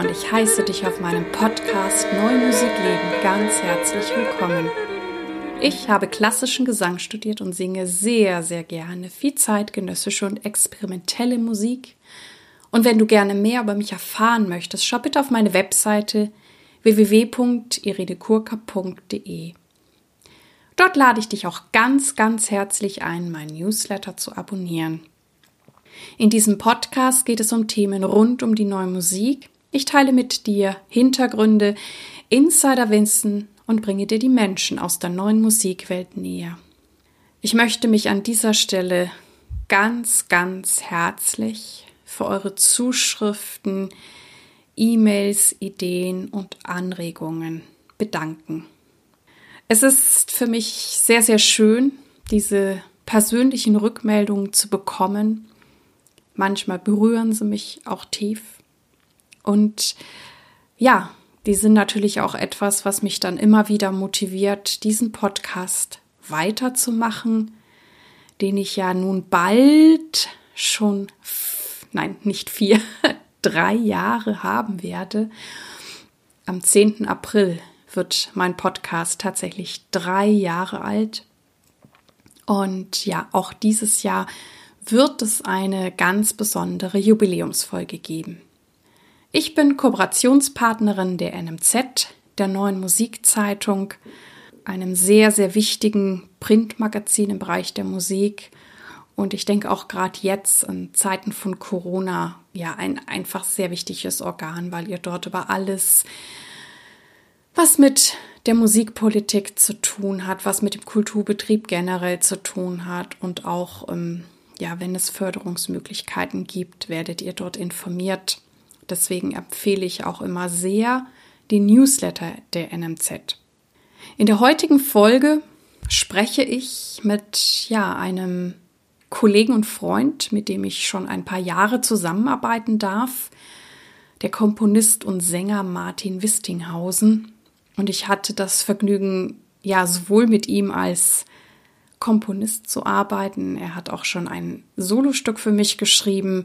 und ich heiße dich auf meinem Podcast Neue Musik leben ganz herzlich willkommen. Ich habe klassischen Gesang studiert und singe sehr, sehr gerne viel zeitgenössische und experimentelle Musik. Und wenn du gerne mehr über mich erfahren möchtest, schau bitte auf meine Webseite www.iridekurka.de. Dort lade ich dich auch ganz, ganz herzlich ein, meinen Newsletter zu abonnieren. In diesem Podcast geht es um Themen rund um die neue Musik. Ich teile mit dir Hintergründe, Insiderwissen und bringe dir die Menschen aus der neuen Musikwelt näher. Ich möchte mich an dieser Stelle ganz, ganz herzlich für eure Zuschriften, E-Mails, Ideen und Anregungen bedanken. Es ist für mich sehr, sehr schön, diese persönlichen Rückmeldungen zu bekommen Manchmal berühren sie mich auch tief. Und ja, die sind natürlich auch etwas, was mich dann immer wieder motiviert, diesen Podcast weiterzumachen, den ich ja nun bald schon, nein, nicht vier, drei Jahre haben werde. Am 10. April wird mein Podcast tatsächlich drei Jahre alt. Und ja, auch dieses Jahr wird es eine ganz besondere Jubiläumsfolge geben. Ich bin Kooperationspartnerin der NMZ, der neuen Musikzeitung, einem sehr, sehr wichtigen Printmagazin im Bereich der Musik. Und ich denke auch gerade jetzt in Zeiten von Corona, ja, ein einfach sehr wichtiges Organ, weil ihr dort über alles, was mit der Musikpolitik zu tun hat, was mit dem Kulturbetrieb generell zu tun hat und auch ähm, ja, wenn es Förderungsmöglichkeiten gibt, werdet ihr dort informiert. Deswegen empfehle ich auch immer sehr den Newsletter der NMZ. In der heutigen Folge spreche ich mit ja, einem Kollegen und Freund, mit dem ich schon ein paar Jahre zusammenarbeiten darf, der Komponist und Sänger Martin Wistinghausen. Und ich hatte das Vergnügen, ja, sowohl mit ihm als Komponist zu arbeiten. Er hat auch schon ein Solostück für mich geschrieben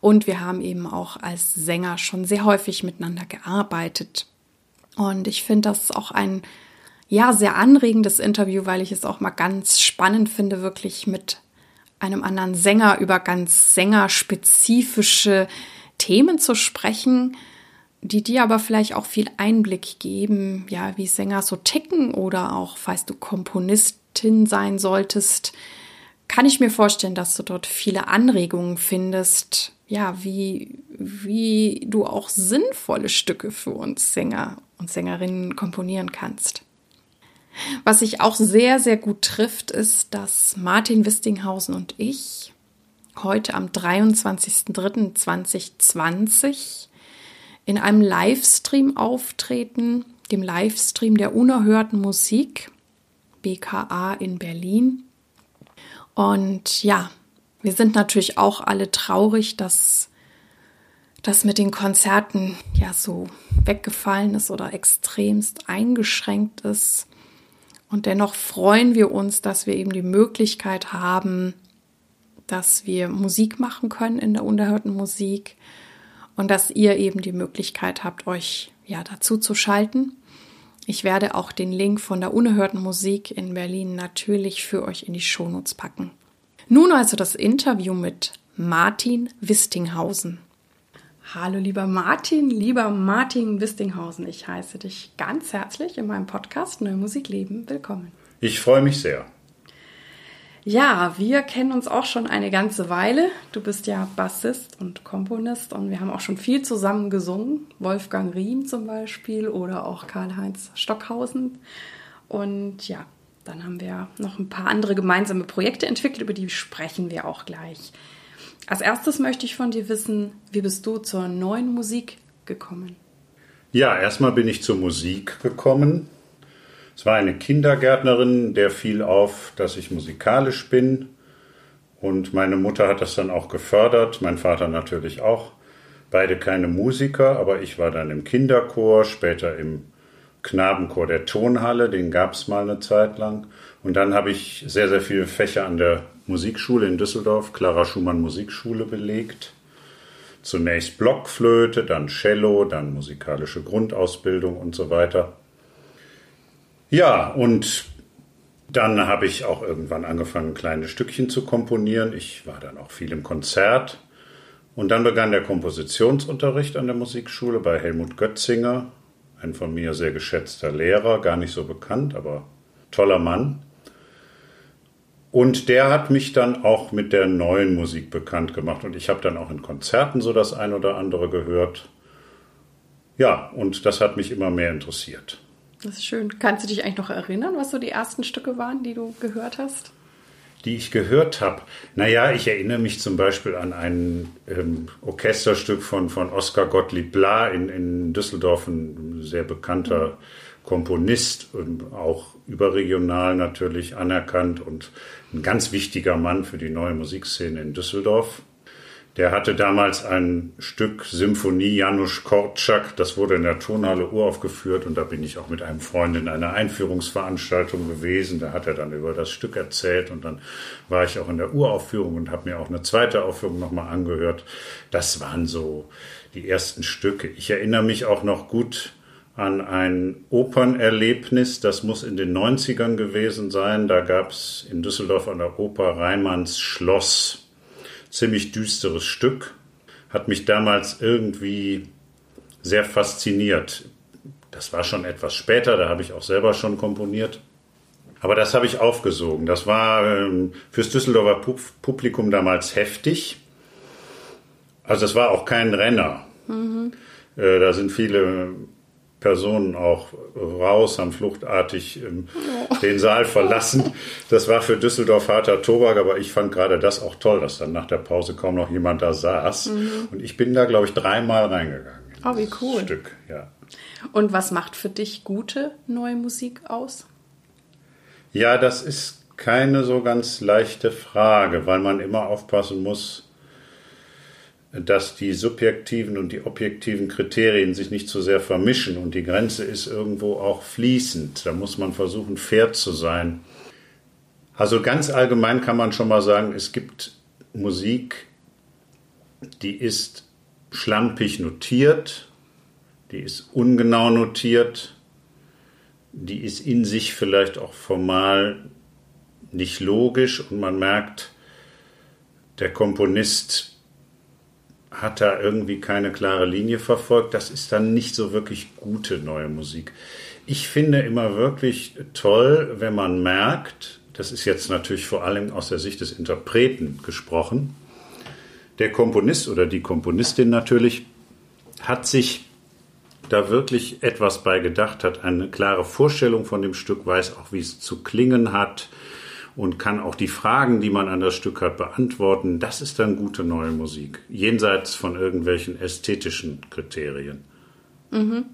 und wir haben eben auch als Sänger schon sehr häufig miteinander gearbeitet. Und ich finde das auch ein ja sehr anregendes Interview, weil ich es auch mal ganz spannend finde, wirklich mit einem anderen Sänger über ganz sängerspezifische Themen zu sprechen, die dir aber vielleicht auch viel Einblick geben, ja, wie Sänger so ticken oder auch, falls du Komponist Expertin sein solltest, kann ich mir vorstellen, dass du dort viele Anregungen findest, ja, wie, wie du auch sinnvolle Stücke für uns Sänger und Sängerinnen komponieren kannst. Was sich auch sehr, sehr gut trifft, ist, dass Martin Wistinghausen und ich heute am 23.03.2020 in einem Livestream auftreten, dem Livestream der unerhörten Musik. BKA in Berlin. Und ja, wir sind natürlich auch alle traurig, dass das mit den Konzerten ja so weggefallen ist oder extremst eingeschränkt ist. Und dennoch freuen wir uns, dass wir eben die Möglichkeit haben, dass wir Musik machen können in der unerhörten Musik und dass ihr eben die Möglichkeit habt, euch ja dazu zu schalten. Ich werde auch den Link von der unerhörten Musik in Berlin natürlich für euch in die Shownotes packen. Nun also das Interview mit Martin Wistinghausen. Hallo lieber Martin, lieber Martin Wistinghausen, ich heiße dich ganz herzlich in meinem Podcast Neue Musik leben. Willkommen. Ich freue mich sehr. Ja, wir kennen uns auch schon eine ganze Weile. Du bist ja Bassist und Komponist und wir haben auch schon viel zusammen gesungen. Wolfgang Riem zum Beispiel oder auch Karl-Heinz Stockhausen. Und ja, dann haben wir noch ein paar andere gemeinsame Projekte entwickelt, über die sprechen wir auch gleich. Als erstes möchte ich von dir wissen, wie bist du zur neuen Musik gekommen? Ja, erstmal bin ich zur Musik gekommen es war eine Kindergärtnerin, der fiel auf, dass ich musikalisch bin. Und meine Mutter hat das dann auch gefördert, mein Vater natürlich auch. Beide keine Musiker, aber ich war dann im Kinderchor, später im Knabenchor der Tonhalle, den gab es mal eine Zeit lang. Und dann habe ich sehr, sehr viele Fächer an der Musikschule in Düsseldorf, Clara Schumann Musikschule, belegt. Zunächst Blockflöte, dann Cello, dann musikalische Grundausbildung und so weiter. Ja, und dann habe ich auch irgendwann angefangen, kleine Stückchen zu komponieren. Ich war dann auch viel im Konzert. Und dann begann der Kompositionsunterricht an der Musikschule bei Helmut Götzinger, ein von mir sehr geschätzter Lehrer, gar nicht so bekannt, aber toller Mann. Und der hat mich dann auch mit der neuen Musik bekannt gemacht. Und ich habe dann auch in Konzerten so das ein oder andere gehört. Ja, und das hat mich immer mehr interessiert. Das ist schön. Kannst du dich eigentlich noch erinnern, was so die ersten Stücke waren, die du gehört hast? Die ich gehört habe. Naja, ich erinnere mich zum Beispiel an ein ähm, Orchesterstück von, von Oskar Gottlieb Bla in, in Düsseldorf, ein sehr bekannter. Komponist, und auch überregional natürlich anerkannt und ein ganz wichtiger Mann für die neue Musikszene in Düsseldorf. Der hatte damals ein Stück Symphonie Janusz Korczak, das wurde in der Tonhalle uraufgeführt und da bin ich auch mit einem Freund in einer Einführungsveranstaltung gewesen. Da hat er dann über das Stück erzählt und dann war ich auch in der Uraufführung und habe mir auch eine zweite Aufführung nochmal angehört. Das waren so die ersten Stücke. Ich erinnere mich auch noch gut an ein Opernerlebnis, das muss in den 90ern gewesen sein. Da gab es in Düsseldorf an der Oper Reimanns Schloss ziemlich düsteres Stück. Hat mich damals irgendwie sehr fasziniert. Das war schon etwas später, da habe ich auch selber schon komponiert. Aber das habe ich aufgesogen. Das war ähm, fürs Düsseldorfer Publikum damals heftig. Also es war auch kein Renner. Mhm. Äh, da sind viele Personen auch raus, haben fluchtartig ähm, oh. den Saal verlassen. Das war für Düsseldorf harter Tobak, aber ich fand gerade das auch toll, dass dann nach der Pause kaum noch jemand da saß. Mhm. Und ich bin da, glaube ich, dreimal reingegangen. Oh, wie cool. Stück, ja. Und was macht für dich gute neue Musik aus? Ja, das ist keine so ganz leichte Frage, weil man immer aufpassen muss, dass die subjektiven und die objektiven Kriterien sich nicht zu sehr vermischen und die Grenze ist irgendwo auch fließend. Da muss man versuchen, fair zu sein. Also ganz allgemein kann man schon mal sagen, es gibt Musik, die ist schlampig notiert, die ist ungenau notiert, die ist in sich vielleicht auch formal nicht logisch und man merkt, der Komponist hat da irgendwie keine klare Linie verfolgt. Das ist dann nicht so wirklich gute neue Musik. Ich finde immer wirklich toll, wenn man merkt, das ist jetzt natürlich vor allem aus der Sicht des Interpreten gesprochen, der Komponist oder die Komponistin natürlich hat sich da wirklich etwas bei gedacht, hat eine klare Vorstellung von dem Stück, weiß auch, wie es zu klingen hat, und kann auch die Fragen, die man an das Stück hat, beantworten. Das ist dann gute neue Musik, jenseits von irgendwelchen ästhetischen Kriterien. Mhm.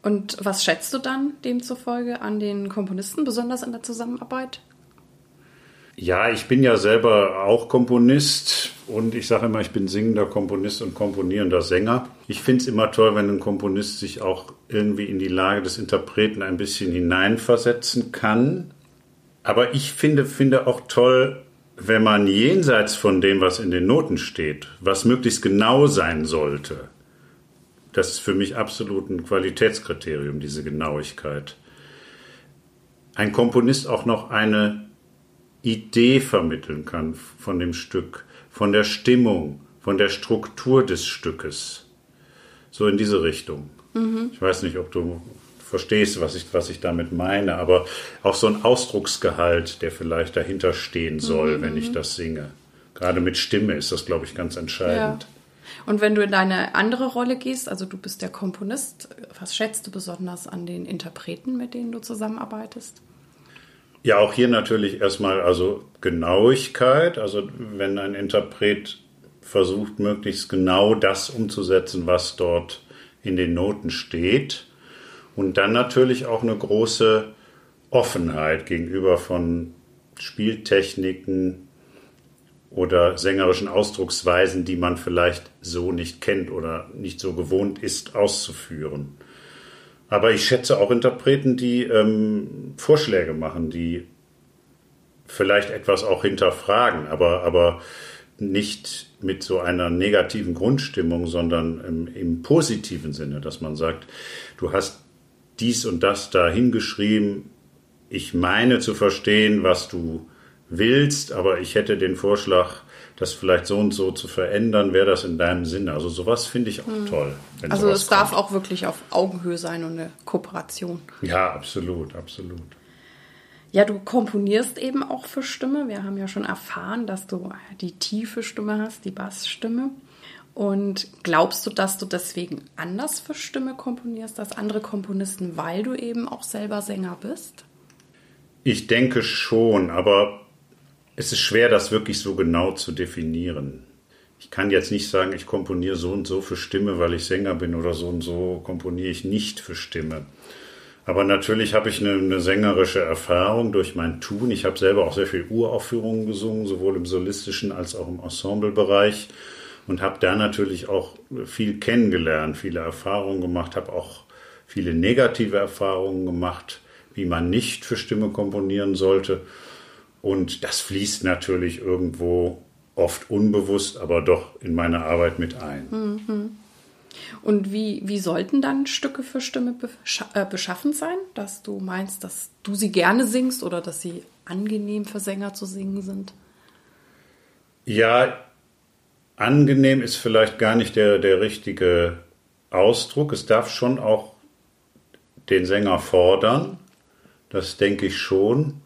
Und was schätzt du dann demzufolge an den Komponisten, besonders in der Zusammenarbeit? Ja, ich bin ja selber auch Komponist und ich sage immer, ich bin singender Komponist und komponierender Sänger. Ich finde es immer toll, wenn ein Komponist sich auch irgendwie in die Lage des Interpreten ein bisschen hineinversetzen kann aber ich finde, finde auch toll, wenn man jenseits von dem, was in den Noten steht, was möglichst genau sein sollte. Das ist für mich absolut ein Qualitätskriterium, diese Genauigkeit. Ein Komponist auch noch eine Idee vermitteln kann von dem Stück, von der Stimmung, von der Struktur des Stückes. So in diese Richtung. Mhm. Ich weiß nicht, ob du verstehst, was ich, was ich damit meine, aber auch so ein Ausdrucksgehalt, der vielleicht dahinter stehen soll, mhm. wenn ich das singe. Gerade mit Stimme ist das, glaube ich, ganz entscheidend. Ja. Und wenn du in deine andere Rolle gehst, also du bist der Komponist, was schätzt du besonders an den Interpreten, mit denen du zusammenarbeitest? Ja, auch hier natürlich erstmal also Genauigkeit. Also wenn ein Interpret versucht, möglichst genau das umzusetzen, was dort in den Noten steht, und dann natürlich auch eine große Offenheit gegenüber von Spieltechniken oder sängerischen Ausdrucksweisen, die man vielleicht so nicht kennt oder nicht so gewohnt ist auszuführen. Aber ich schätze auch Interpreten, die ähm, Vorschläge machen, die vielleicht etwas auch hinterfragen, aber, aber nicht mit so einer negativen Grundstimmung, sondern im, im, positiven Sinne, dass man sagt, du hast dies und das da hingeschrieben, ich meine zu verstehen, was du willst, aber ich hätte den Vorschlag, das vielleicht so und so zu verändern, wäre das in deinem Sinne. Also sowas finde ich auch hm. toll. also es darf auch wirklich auf Augenhöhe sein und eine Kooperation. Ja, absolut, absolut. Ja, du komponierst eben auch für Stimme. Wir haben ja schon erfahren, dass du die tiefe Stimme hast, die Bassstimme. Und glaubst du, dass du deswegen anders für Stimme komponierst als andere Komponisten, weil du eben auch selber Sänger bist? Ich denke schon, aber es ist schwer, das wirklich so genau zu definieren. Ich kann jetzt nicht sagen, ich komponiere so und so für Stimme, weil ich Sänger bin oder so und so komponiere ich nicht für Stimme. Aber natürlich habe ich eine, eine, sängerische Erfahrung durch mein Tun. Ich habe selber auch sehr viel Uraufführungen gesungen, sowohl im solistischen als auch im Ensemblebereich und habe da natürlich auch viel kennengelernt, viele Erfahrungen gemacht, habe auch viele negative Erfahrungen gemacht, wie man nicht für Stimme komponieren sollte. Und das fließt natürlich irgendwo oft unbewusst, aber doch in meine Arbeit mit ein. Mhm. Und wie, wie sollten dann Stücke für Stimme äh, beschaffen sein, dass du meinst, dass du sie gerne singst oder dass sie angenehm für Sänger zu singen sind? Ja, angenehm ist vielleicht gar nicht der, der richtige Ausdruck. Es darf schon auch den Sänger fordern, das denke ich schon.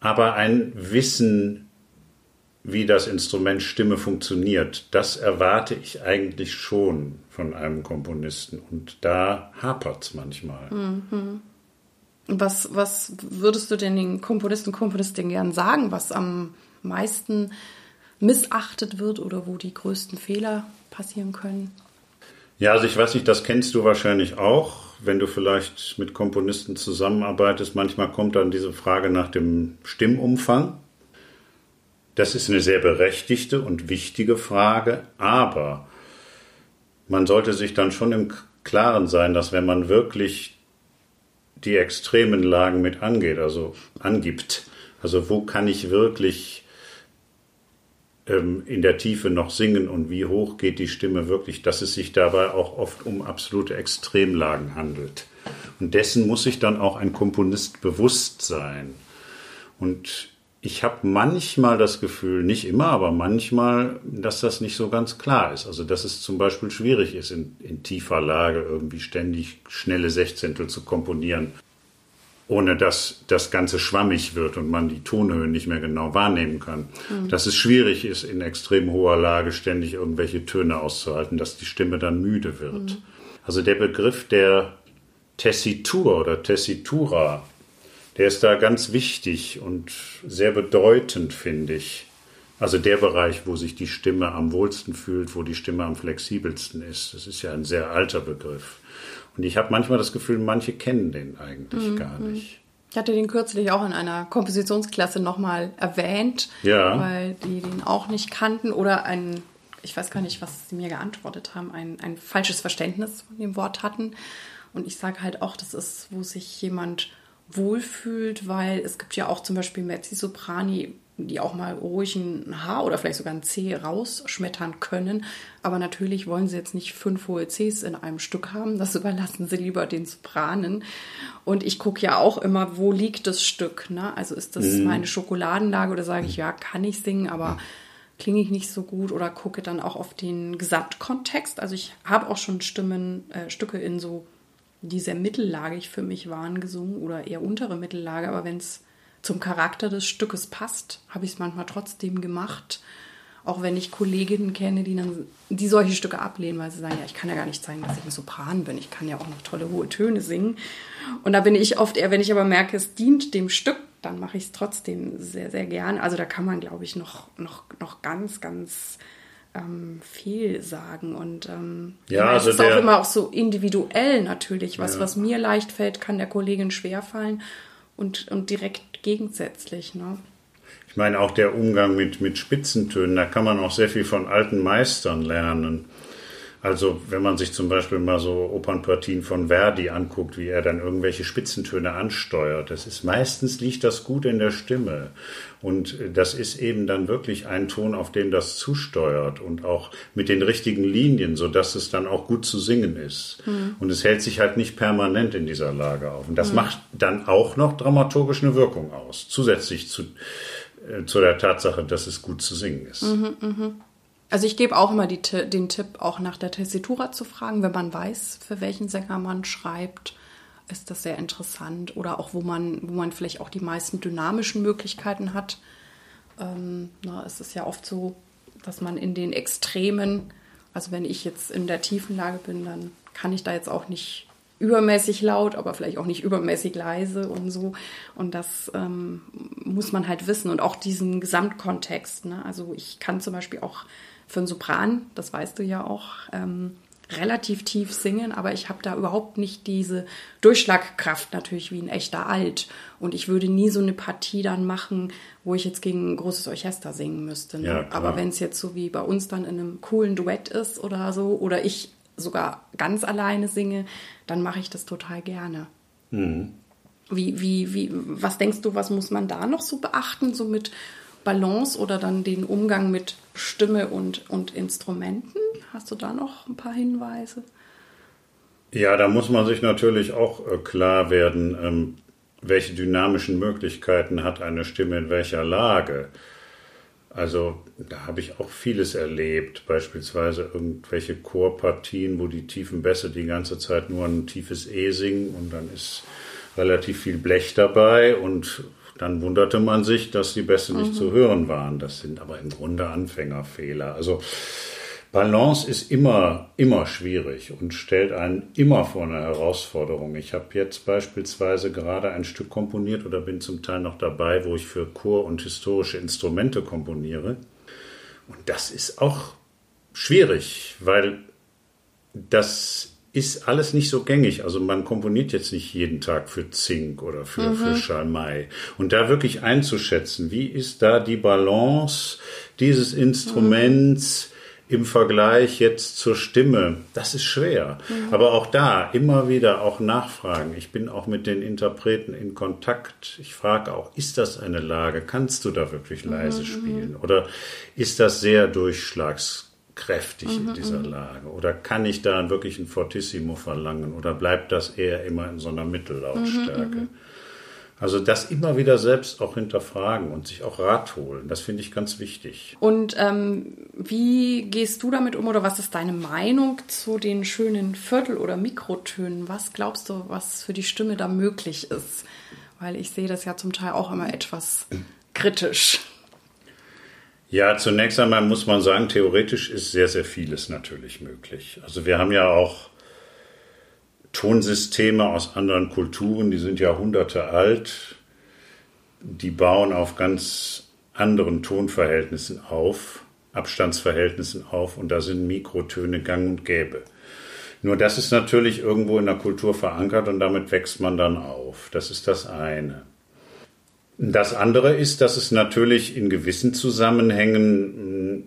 Aber ein Wissen wie das Instrument Stimme funktioniert, das erwarte ich eigentlich schon von einem Komponisten. Und da hapert es manchmal. Mhm. Was, was würdest du denn den Komponisten und Komponistinnen gern sagen, was am meisten missachtet wird oder wo die größten Fehler passieren können? Ja, also ich weiß nicht, das kennst du wahrscheinlich auch, wenn du vielleicht mit Komponisten zusammenarbeitest. Manchmal kommt dann diese Frage nach dem Stimmumfang. Das ist eine sehr berechtigte und wichtige Frage, aber man sollte sich dann schon im Klaren sein, dass wenn man wirklich die extremen Lagen mit angeht, also angibt, also wo kann ich wirklich ähm, in der Tiefe noch singen und wie hoch geht die Stimme wirklich, dass es sich dabei auch oft um absolute Extremlagen handelt. Und dessen muss sich dann auch ein Komponist bewusst sein. Und ich habe manchmal das Gefühl, nicht immer, aber manchmal, dass das nicht so ganz klar ist. Also dass es zum Beispiel schwierig ist, in, in tiefer Lage irgendwie ständig schnelle Sechzehntel zu komponieren, ohne dass das Ganze schwammig wird und man die Tonhöhen nicht mehr genau wahrnehmen kann. Mhm. Dass es schwierig ist, in extrem hoher Lage ständig irgendwelche Töne auszuhalten, dass die Stimme dann müde wird. Mhm. Also der Begriff der Tessitur oder Tessitura, der ist da ganz wichtig und sehr bedeutend, finde ich. Also der Bereich, wo sich die Stimme am wohlsten fühlt, wo die Stimme am flexibelsten ist. Das ist ja ein sehr alter Begriff. Und ich habe manchmal das Gefühl, manche kennen den eigentlich mhm. gar nicht. Ich hatte den kürzlich auch in einer Kompositionsklasse nochmal erwähnt, ja. weil die den auch nicht kannten oder ein, ich weiß gar nicht, was sie mir geantwortet haben, ein, ein falsches Verständnis von dem Wort hatten. Und ich sage halt auch, das ist, wo sich jemand wohlfühlt, weil es gibt ja auch zum Beispiel Mezzi-Soprani, die auch mal ruhig ein H oder vielleicht sogar ein C rausschmettern können. Aber natürlich wollen sie jetzt nicht fünf hohe Cs in einem Stück haben. Das überlassen sie lieber den Sopranen. Und ich gucke ja auch immer, wo liegt das Stück? Ne? Also ist das mhm. meine Schokoladenlage oder sage ich, ja, kann ich singen, aber klinge ich nicht so gut oder gucke dann auch auf den Gesamtkontext. Also ich habe auch schon Stimmen, äh, Stücke in so die sehr mittellagig für mich waren, gesungen oder eher untere Mittellage. Aber wenn es zum Charakter des Stückes passt, habe ich es manchmal trotzdem gemacht. Auch wenn ich Kolleginnen kenne, die dann die solche Stücke ablehnen, weil sie sagen, ja, ich kann ja gar nicht zeigen, dass ich ein Sopran bin. Ich kann ja auch noch tolle hohe Töne singen. Und da bin ich oft eher, wenn ich aber merke, es dient dem Stück, dann mache ich es trotzdem sehr, sehr gern. Also da kann man, glaube ich, noch, noch, noch ganz, ganz ähm, viel sagen. Und ähm, ja, also es ist der, auch immer auch so individuell natürlich. Was, ja. was mir leicht fällt, kann der Kollegin schwer fallen und, und direkt gegensätzlich. Ne? Ich meine, auch der Umgang mit, mit Spitzentönen, da kann man auch sehr viel von alten Meistern lernen. Also wenn man sich zum Beispiel mal so Opernpartien von Verdi anguckt, wie er dann irgendwelche Spitzentöne ansteuert, das ist meistens liegt das gut in der Stimme. Und das ist eben dann wirklich ein Ton, auf dem das zusteuert und auch mit den richtigen Linien, sodass es dann auch gut zu singen ist. Mhm. Und es hält sich halt nicht permanent in dieser Lage auf. Und das mhm. macht dann auch noch dramaturgisch eine Wirkung aus, zusätzlich zu, äh, zu der Tatsache, dass es gut zu singen ist. Mhm, mh. Also ich gebe auch immer die, den Tipp, auch nach der Tessitura zu fragen, wenn man weiß, für welchen Sänger man schreibt, ist das sehr interessant. Oder auch, wo man, wo man vielleicht auch die meisten dynamischen Möglichkeiten hat. Ähm, na, es ist ja oft so, dass man in den Extremen, also wenn ich jetzt in der tiefen Lage bin, dann kann ich da jetzt auch nicht übermäßig laut, aber vielleicht auch nicht übermäßig leise und so. Und das ähm, muss man halt wissen und auch diesen Gesamtkontext. Ne? Also ich kann zum Beispiel auch für einen Sopran, das weißt du ja auch, ähm, relativ tief singen, aber ich habe da überhaupt nicht diese Durchschlagkraft natürlich wie ein echter Alt. Und ich würde nie so eine Partie dann machen, wo ich jetzt gegen ein großes Orchester singen müsste. Ne? Ja, aber wenn es jetzt so wie bei uns dann in einem coolen Duett ist oder so, oder ich sogar ganz alleine singe, dann mache ich das total gerne. Mhm. Wie, wie, wie, was denkst du, was muss man da noch so beachten, so mit Balance oder dann den Umgang mit Stimme und, und Instrumenten? Hast du da noch ein paar Hinweise? Ja, da muss man sich natürlich auch äh, klar werden, ähm, welche dynamischen Möglichkeiten hat eine Stimme in welcher Lage. Also da habe ich auch vieles erlebt, beispielsweise irgendwelche Chorpartien, wo die tiefen Bässe die ganze Zeit nur ein tiefes E singen und dann ist relativ viel Blech dabei und dann wunderte man sich, dass die Bässe nicht mhm. zu hören waren. Das sind aber im Grunde Anfängerfehler. Also Balance ist immer, immer schwierig und stellt einen immer vor eine Herausforderung. Ich habe jetzt beispielsweise gerade ein Stück komponiert oder bin zum Teil noch dabei, wo ich für Chor und historische Instrumente komponiere. Und das ist auch schwierig, weil das ist alles nicht so gängig. Also man komponiert jetzt nicht jeden Tag für Zink oder für, mhm. für Schalmei. Und da wirklich einzuschätzen, wie ist da die Balance dieses Instruments mhm. im Vergleich jetzt zur Stimme, das ist schwer. Mhm. Aber auch da immer wieder auch nachfragen. Ich bin auch mit den Interpreten in Kontakt. Ich frage auch, ist das eine Lage? Kannst du da wirklich leise mhm. spielen? Oder ist das sehr durchschlags kräftig mhm, in dieser mhm. Lage? Oder kann ich da wirklich ein Fortissimo verlangen? Oder bleibt das eher immer in so einer Mittellautstärke? Mhm, mhm, also das immer wieder selbst auch hinterfragen und sich auch Rat holen, das finde ich ganz wichtig. Und ähm, wie gehst du damit um oder was ist deine Meinung zu den schönen Viertel- oder Mikrotönen? Was glaubst du, was für die Stimme da möglich ist? Weil ich sehe das ja zum Teil auch immer etwas kritisch. Ja, zunächst einmal muss man sagen, theoretisch ist sehr, sehr vieles natürlich möglich. Also wir haben ja auch Tonsysteme aus anderen Kulturen, die sind Jahrhunderte alt, die bauen auf ganz anderen Tonverhältnissen auf, Abstandsverhältnissen auf und da sind Mikrotöne gang und gäbe. Nur das ist natürlich irgendwo in der Kultur verankert und damit wächst man dann auf. Das ist das eine. Das andere ist, dass es natürlich in gewissen Zusammenhängen hm,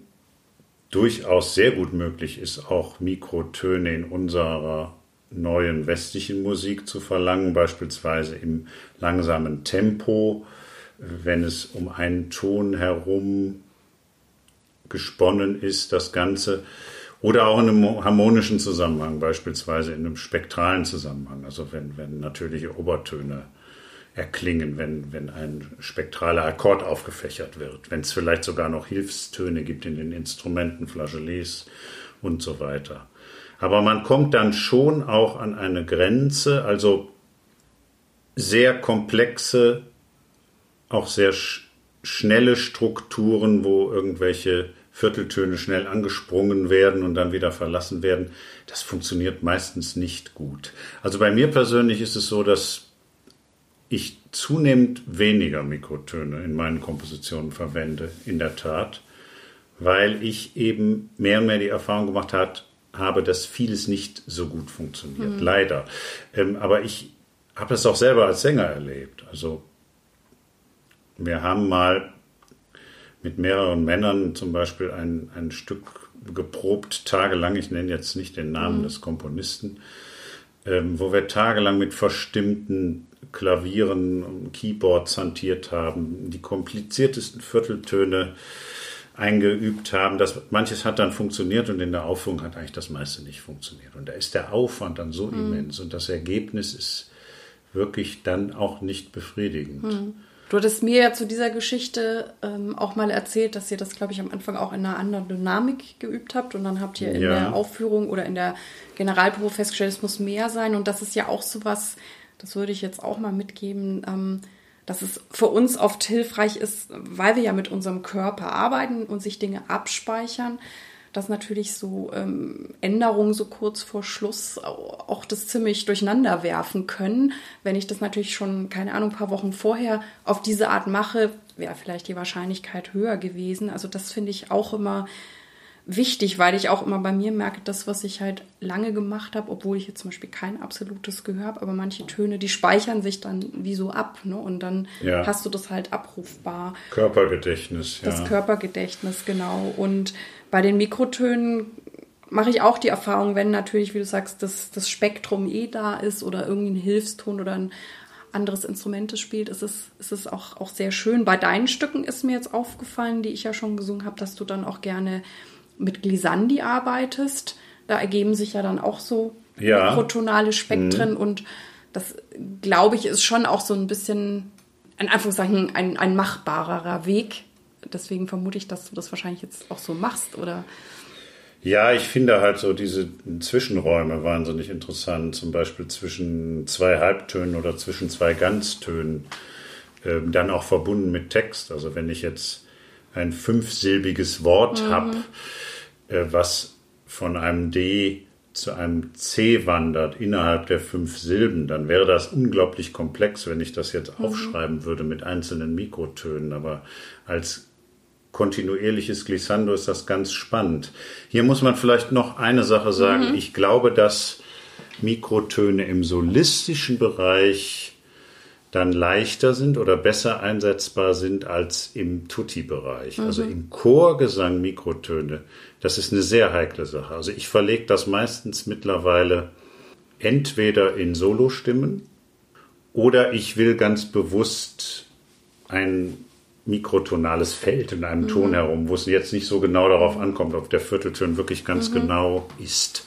durchaus sehr gut möglich ist, auch Mikrotöne in unserer neuen westlichen Musik zu verlangen, beispielsweise im langsamen Tempo, wenn es um einen Ton herum gesponnen ist, das Ganze. Oder auch in einem harmonischen Zusammenhang, beispielsweise in einem spektralen Zusammenhang, also wenn, wenn natürliche Obertöne erklingen, wenn, wenn ein spektraler Akkord aufgefächert wird, wenn es vielleicht sogar noch Hilfstöne gibt in den Instrumenten, Flageolets und so weiter. Aber man kommt dann schon auch an eine Grenze, also sehr komplexe, auch sehr sch schnelle Strukturen, wo irgendwelche Vierteltöne schnell angesprungen werden und dann wieder verlassen werden, das funktioniert meistens nicht gut. Also bei mir persönlich ist es so, dass ich zunehmend weniger Mikrotöne in meinen Kompositionen verwende, in der Tat, weil ich eben mehr und mehr die Erfahrung gemacht hat, habe, dass vieles nicht so gut funktioniert. Mhm. Leider. Ähm, aber ich habe das auch selber als Sänger erlebt. Also wir haben mal mit mehreren Männern zum Beispiel ein, ein Stück geprobt tagelang, ich nenne jetzt nicht den Namen mhm. des Komponisten, ähm, wo wir tagelang mit verstimmten Klavieren Keyboards hantiert haben, die kompliziertesten Vierteltöne eingeübt haben. Das, manches hat dann funktioniert und in der Aufführung hat eigentlich das meiste nicht funktioniert. Und da ist der Aufwand dann so mhm. immens und das Ergebnis ist wirklich dann auch nicht befriedigend. Mhm. Du hattest mir ja zu dieser Geschichte ähm, auch mal erzählt, dass ihr das, glaube ich, am Anfang auch in einer anderen Dynamik geübt habt und dann habt ihr in ja. der Aufführung oder in der Generalprobe festgestellt, es muss mehr sein und das ist ja auch so was, das würde ich jetzt auch mal mitgeben, ähm, dass es für uns oft hilfreich ist, weil wir ja mit unserem Körper arbeiten und sich Dinge abspeichern, dass natürlich so ähm, Änderungen so kurz vor Schluss auch das ziemlich durcheinander werfen können. Wenn ich das natürlich schon, keine Ahnung, ein paar Wochen vorher auf diese Art mache, wäre vielleicht die Wahrscheinlichkeit höher gewesen. Also das finde ich auch immer wichtig, weil ich auch immer bei mir merke, das, was ich halt lange gemacht habe, obwohl ich jetzt zum Beispiel kein absolutes Gehör habe, aber manche Töne, die speichern sich dann wie so ab, ne? Und dann ja. hast du das halt abrufbar. Körpergedächtnis, ja. Das Körpergedächtnis, genau. Und bei den Mikrotönen mache ich auch die Erfahrung, wenn natürlich, wie du sagst, das, das Spektrum eh da ist oder irgendwie ein Hilfston oder ein anderes Instrument spielt, ist es, ist es auch, auch sehr schön. Bei deinen Stücken ist mir jetzt aufgefallen, die ich ja schon gesungen habe, dass du dann auch gerne mit Glissandi arbeitest. Da ergeben sich ja dann auch so ja. mikrotonale Spektren mhm. und das, glaube ich, ist schon auch so ein bisschen, in Anführungszeichen, ein, ein machbarerer Weg. Deswegen vermute ich, dass du das wahrscheinlich jetzt auch so machst, oder? Ja, ich finde halt so diese Zwischenräume wahnsinnig interessant, zum Beispiel zwischen zwei Halbtönen oder zwischen zwei Ganztönen, ähm, dann auch verbunden mit Text. Also wenn ich jetzt ein fünfsilbiges Wort mhm. habe, äh, was von einem D zu einem C wandert innerhalb der fünf Silben, dann wäre das unglaublich komplex, wenn ich das jetzt mhm. aufschreiben würde mit einzelnen Mikrotönen. Aber als kontinuierliches Glissando ist das ganz spannend. Hier muss man vielleicht noch eine Sache sagen. Mhm. Ich glaube, dass Mikrotöne im solistischen Bereich dann leichter sind oder besser einsetzbar sind als im Tutti-Bereich. Mhm. Also im Chorgesang Mikrotöne, das ist eine sehr heikle Sache. Also ich verlege das meistens mittlerweile entweder in Solostimmen oder ich will ganz bewusst ein mikrotonales Feld in einem mhm. Ton herum, wo es jetzt nicht so genau darauf ankommt, ob der Viertelton wirklich ganz mhm. genau ist.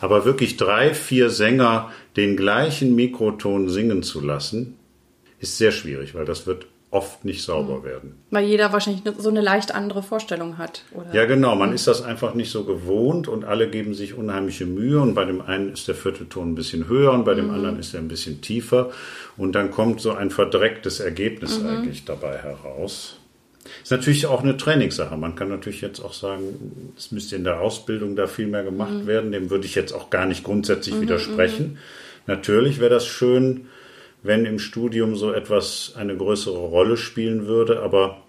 Aber wirklich drei, vier Sänger den gleichen Mikroton singen zu lassen, ist sehr schwierig, weil das wird oft nicht sauber mhm. werden. Weil jeder wahrscheinlich so eine leicht andere Vorstellung hat. Oder? Ja, genau. Man ist das einfach nicht so gewohnt und alle geben sich unheimliche Mühe und bei dem einen ist der vierte Ton ein bisschen höher und bei dem mhm. anderen ist er ein bisschen tiefer und dann kommt so ein verdrecktes Ergebnis mhm. eigentlich dabei heraus. Ist natürlich auch eine Trainingssache. Man kann natürlich jetzt auch sagen, es müsste in der Ausbildung da viel mehr gemacht mhm. werden. Dem würde ich jetzt auch gar nicht grundsätzlich mhm, widersprechen. Mhm. Natürlich wäre das schön, wenn im Studium so etwas eine größere Rolle spielen würde. Aber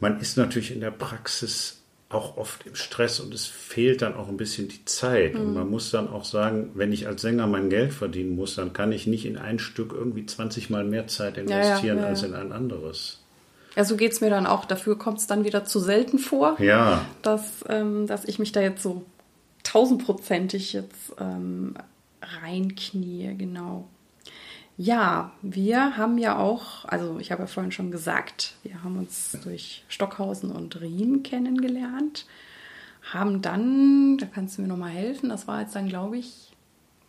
man ist natürlich in der Praxis auch oft im Stress und es fehlt dann auch ein bisschen die Zeit. Mhm. Und man muss dann auch sagen, wenn ich als Sänger mein Geld verdienen muss, dann kann ich nicht in ein Stück irgendwie 20 Mal mehr Zeit investieren ja, ja, ja, als in ein anderes. Ja, so geht es mir dann auch. Dafür kommt es dann wieder zu selten vor, ja. dass, ähm, dass ich mich da jetzt so tausendprozentig jetzt ähm, reinknie, genau. Ja, wir haben ja auch, also ich habe ja vorhin schon gesagt, wir haben uns durch Stockhausen und Rien kennengelernt, haben dann, da kannst du mir nochmal helfen, das war jetzt dann, glaube ich,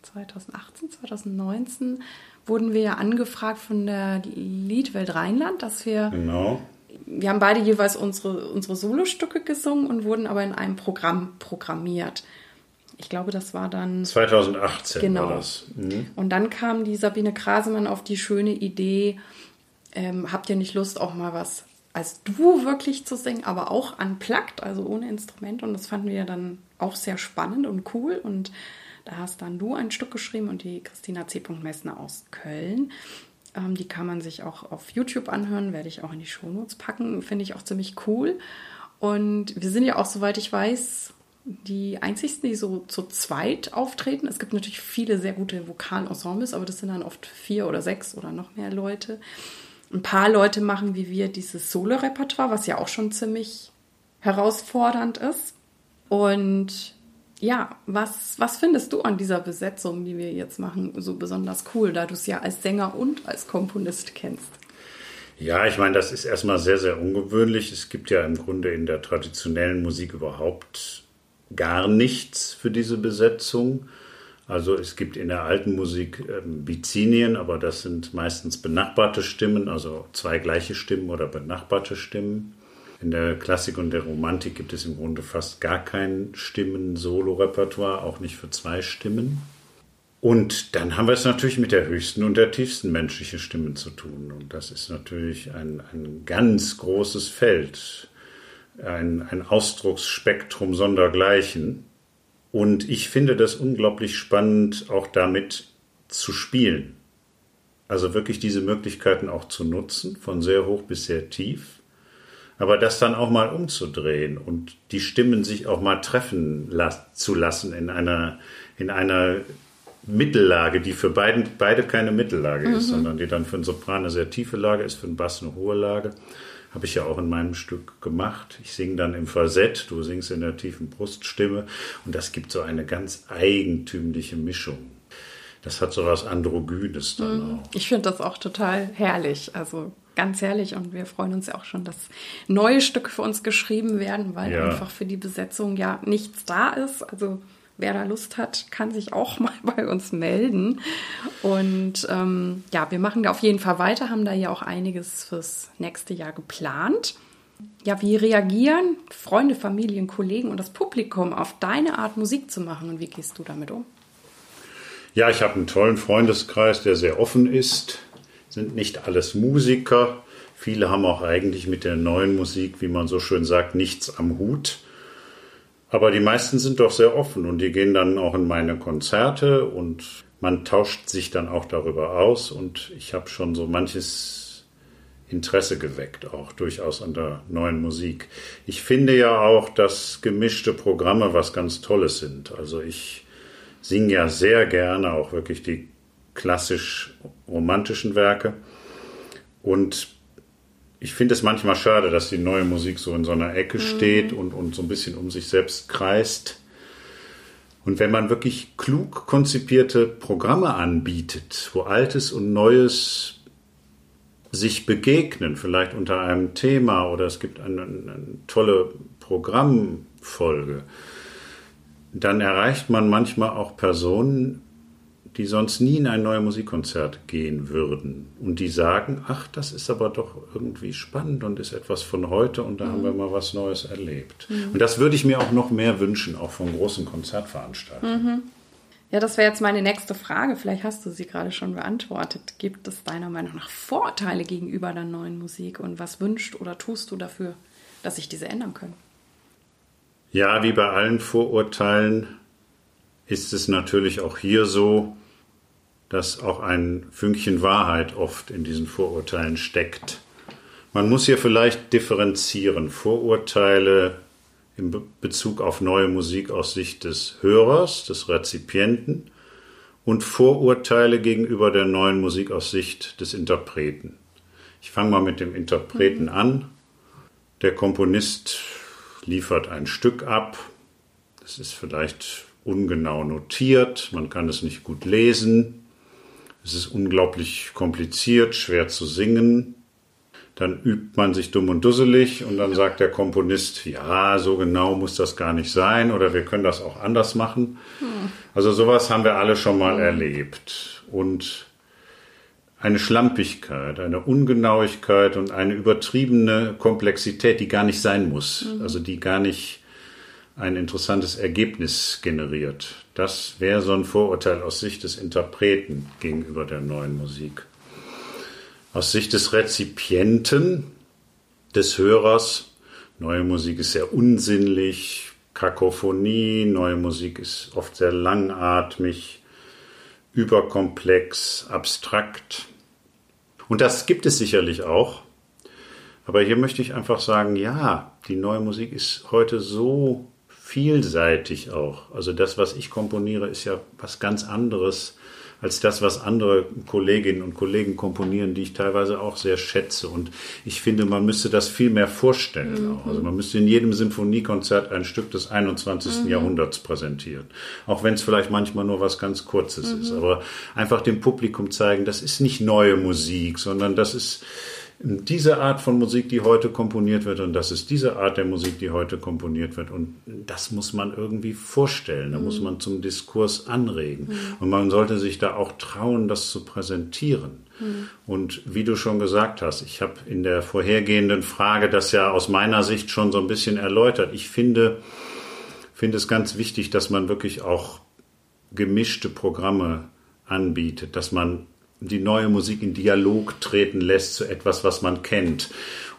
2018, 2019, wurden wir ja angefragt von der Liedwelt Rheinland, dass wir genau. Wir haben beide jeweils unsere, unsere Solostücke gesungen und wurden aber in einem Programm programmiert. Ich glaube, das war dann 2018 genau. war das. Mhm. Und dann kam die Sabine Krasemann auf die schöne Idee, ähm, habt ihr nicht Lust, auch mal was als du wirklich zu singen, aber auch unplugged, also ohne Instrument. Und das fanden wir dann auch sehr spannend und cool. Und da hast dann du ein Stück geschrieben und die Christina C. Messner aus Köln. Ähm, die kann man sich auch auf YouTube anhören, werde ich auch in die Shownotes packen. Finde ich auch ziemlich cool. Und wir sind ja auch, soweit ich weiß, die einzigsten, die so zu zweit auftreten. Es gibt natürlich viele sehr gute Vokalensembles, aber das sind dann oft vier oder sechs oder noch mehr Leute. Ein paar Leute machen wie wir dieses Solo-Repertoire, was ja auch schon ziemlich herausfordernd ist. Und ja, was, was findest du an dieser Besetzung, die wir jetzt machen, so besonders cool, da du es ja als Sänger und als Komponist kennst? Ja, ich meine, das ist erstmal sehr, sehr ungewöhnlich. Es gibt ja im Grunde in der traditionellen Musik überhaupt gar nichts für diese Besetzung. Also es gibt in der alten Musik ähm, Bizinien, aber das sind meistens benachbarte Stimmen, also zwei gleiche Stimmen oder benachbarte Stimmen. In der Klassik und der Romantik gibt es im Grunde fast gar kein Stimmen-Solo-Repertoire, auch nicht für zwei Stimmen. Und dann haben wir es natürlich mit der höchsten und der tiefsten menschlichen Stimmen zu tun. Und das ist natürlich ein, ein ganz großes Feld, ein, ein Ausdrucksspektrum sondergleichen. Und ich finde das unglaublich spannend, auch damit zu spielen. Also wirklich diese Möglichkeiten auch zu nutzen, von sehr hoch bis sehr tief aber das dann auch mal umzudrehen und die Stimmen sich auch mal treffen las zu lassen in einer, in einer Mittellage, die für beiden, beide keine Mittellage mhm. ist, sondern die dann für einen Sopran eine sehr tiefe Lage ist, für einen Bass eine hohe Lage. Habe ich ja auch in meinem Stück gemacht. Ich singe dann im Falsett, du singst in der tiefen Bruststimme und das gibt so eine ganz eigentümliche Mischung. Das hat so was Androgynes dann mhm. auch. Ich finde das auch total herrlich. Also ganz herrlich und wir freuen uns ja auch schon, dass neue Stücke für uns geschrieben werden, weil ja. einfach für die Besetzung ja nichts da ist. Also wer da Lust hat, kann sich auch mal bei uns melden. Und ähm, ja, wir machen da auf jeden Fall weiter, haben da ja auch einiges fürs nächste Jahr geplant. Ja, wie reagieren Freunde, Familien, Kollegen und das Publikum auf deine Art Musik zu machen und wie gehst du damit um? Ja, ich habe einen tollen Freundeskreis, der sehr offen ist sind nicht alles Musiker. Viele haben auch eigentlich mit der neuen Musik, wie man so schön sagt, nichts am Hut. Aber die meisten sind doch sehr offen und die gehen dann auch in meine Konzerte und man tauscht sich dann auch darüber aus und ich habe schon so manches Interesse geweckt, auch durchaus an der neuen Musik. Ich finde ja auch, dass gemischte Programme was ganz Tolles sind. Also ich singe ja sehr gerne auch wirklich die klassisch romantischen Werke. Und ich finde es manchmal schade, dass die neue Musik so in so einer Ecke mhm. steht und, und so ein bisschen um sich selbst kreist. Und wenn man wirklich klug konzipierte Programme anbietet, wo Altes und Neues sich begegnen, vielleicht unter einem Thema oder es gibt eine, eine tolle Programmfolge, dann erreicht man manchmal auch Personen, die sonst nie in ein neues Musikkonzert gehen würden. Und die sagen, ach, das ist aber doch irgendwie spannend und ist etwas von heute und da mhm. haben wir mal was Neues erlebt. Mhm. Und das würde ich mir auch noch mehr wünschen, auch von großen Konzertveranstaltungen. Mhm. Ja, das wäre jetzt meine nächste Frage. Vielleicht hast du sie gerade schon beantwortet. Gibt es deiner Meinung nach Vorteile gegenüber der neuen Musik und was wünscht oder tust du dafür, dass sich diese ändern können? Ja, wie bei allen Vorurteilen ist es natürlich auch hier so, dass auch ein Fünkchen Wahrheit oft in diesen Vorurteilen steckt. Man muss hier vielleicht differenzieren. Vorurteile in Bezug auf neue Musik aus Sicht des Hörers, des Rezipienten und Vorurteile gegenüber der neuen Musik aus Sicht des Interpreten. Ich fange mal mit dem Interpreten mhm. an. Der Komponist liefert ein Stück ab. Es ist vielleicht ungenau notiert, man kann es nicht gut lesen. Es ist unglaublich kompliziert, schwer zu singen. Dann übt man sich dumm und dusselig und dann sagt der Komponist, ja, so genau muss das gar nicht sein oder wir können das auch anders machen. Hm. Also sowas haben wir alle schon mal hm. erlebt. Und eine Schlampigkeit, eine Ungenauigkeit und eine übertriebene Komplexität, die gar nicht sein muss. Mhm. Also die gar nicht ein interessantes Ergebnis generiert. Das wäre so ein Vorurteil aus Sicht des Interpreten gegenüber der neuen Musik. Aus Sicht des Rezipienten, des Hörers, neue Musik ist sehr unsinnlich, Kakophonie, neue Musik ist oft sehr langatmig, überkomplex, abstrakt. Und das gibt es sicherlich auch. Aber hier möchte ich einfach sagen, ja, die neue Musik ist heute so vielseitig auch. Also das, was ich komponiere, ist ja was ganz anderes als das, was andere Kolleginnen und Kollegen komponieren, die ich teilweise auch sehr schätze. Und ich finde, man müsste das viel mehr vorstellen. Mhm. Also man müsste in jedem Symphoniekonzert ein Stück des 21. Mhm. Jahrhunderts präsentieren. Auch wenn es vielleicht manchmal nur was ganz Kurzes mhm. ist. Aber einfach dem Publikum zeigen, das ist nicht neue Musik, sondern das ist diese Art von Musik, die heute komponiert wird, und das ist diese Art der Musik, die heute komponiert wird. Und das muss man irgendwie vorstellen. Da mhm. muss man zum Diskurs anregen. Mhm. Und man sollte sich da auch trauen, das zu präsentieren. Mhm. Und wie du schon gesagt hast, ich habe in der vorhergehenden Frage das ja aus meiner Sicht schon so ein bisschen erläutert. Ich finde, finde es ganz wichtig, dass man wirklich auch gemischte Programme anbietet, dass man die neue Musik in Dialog treten lässt zu etwas, was man kennt.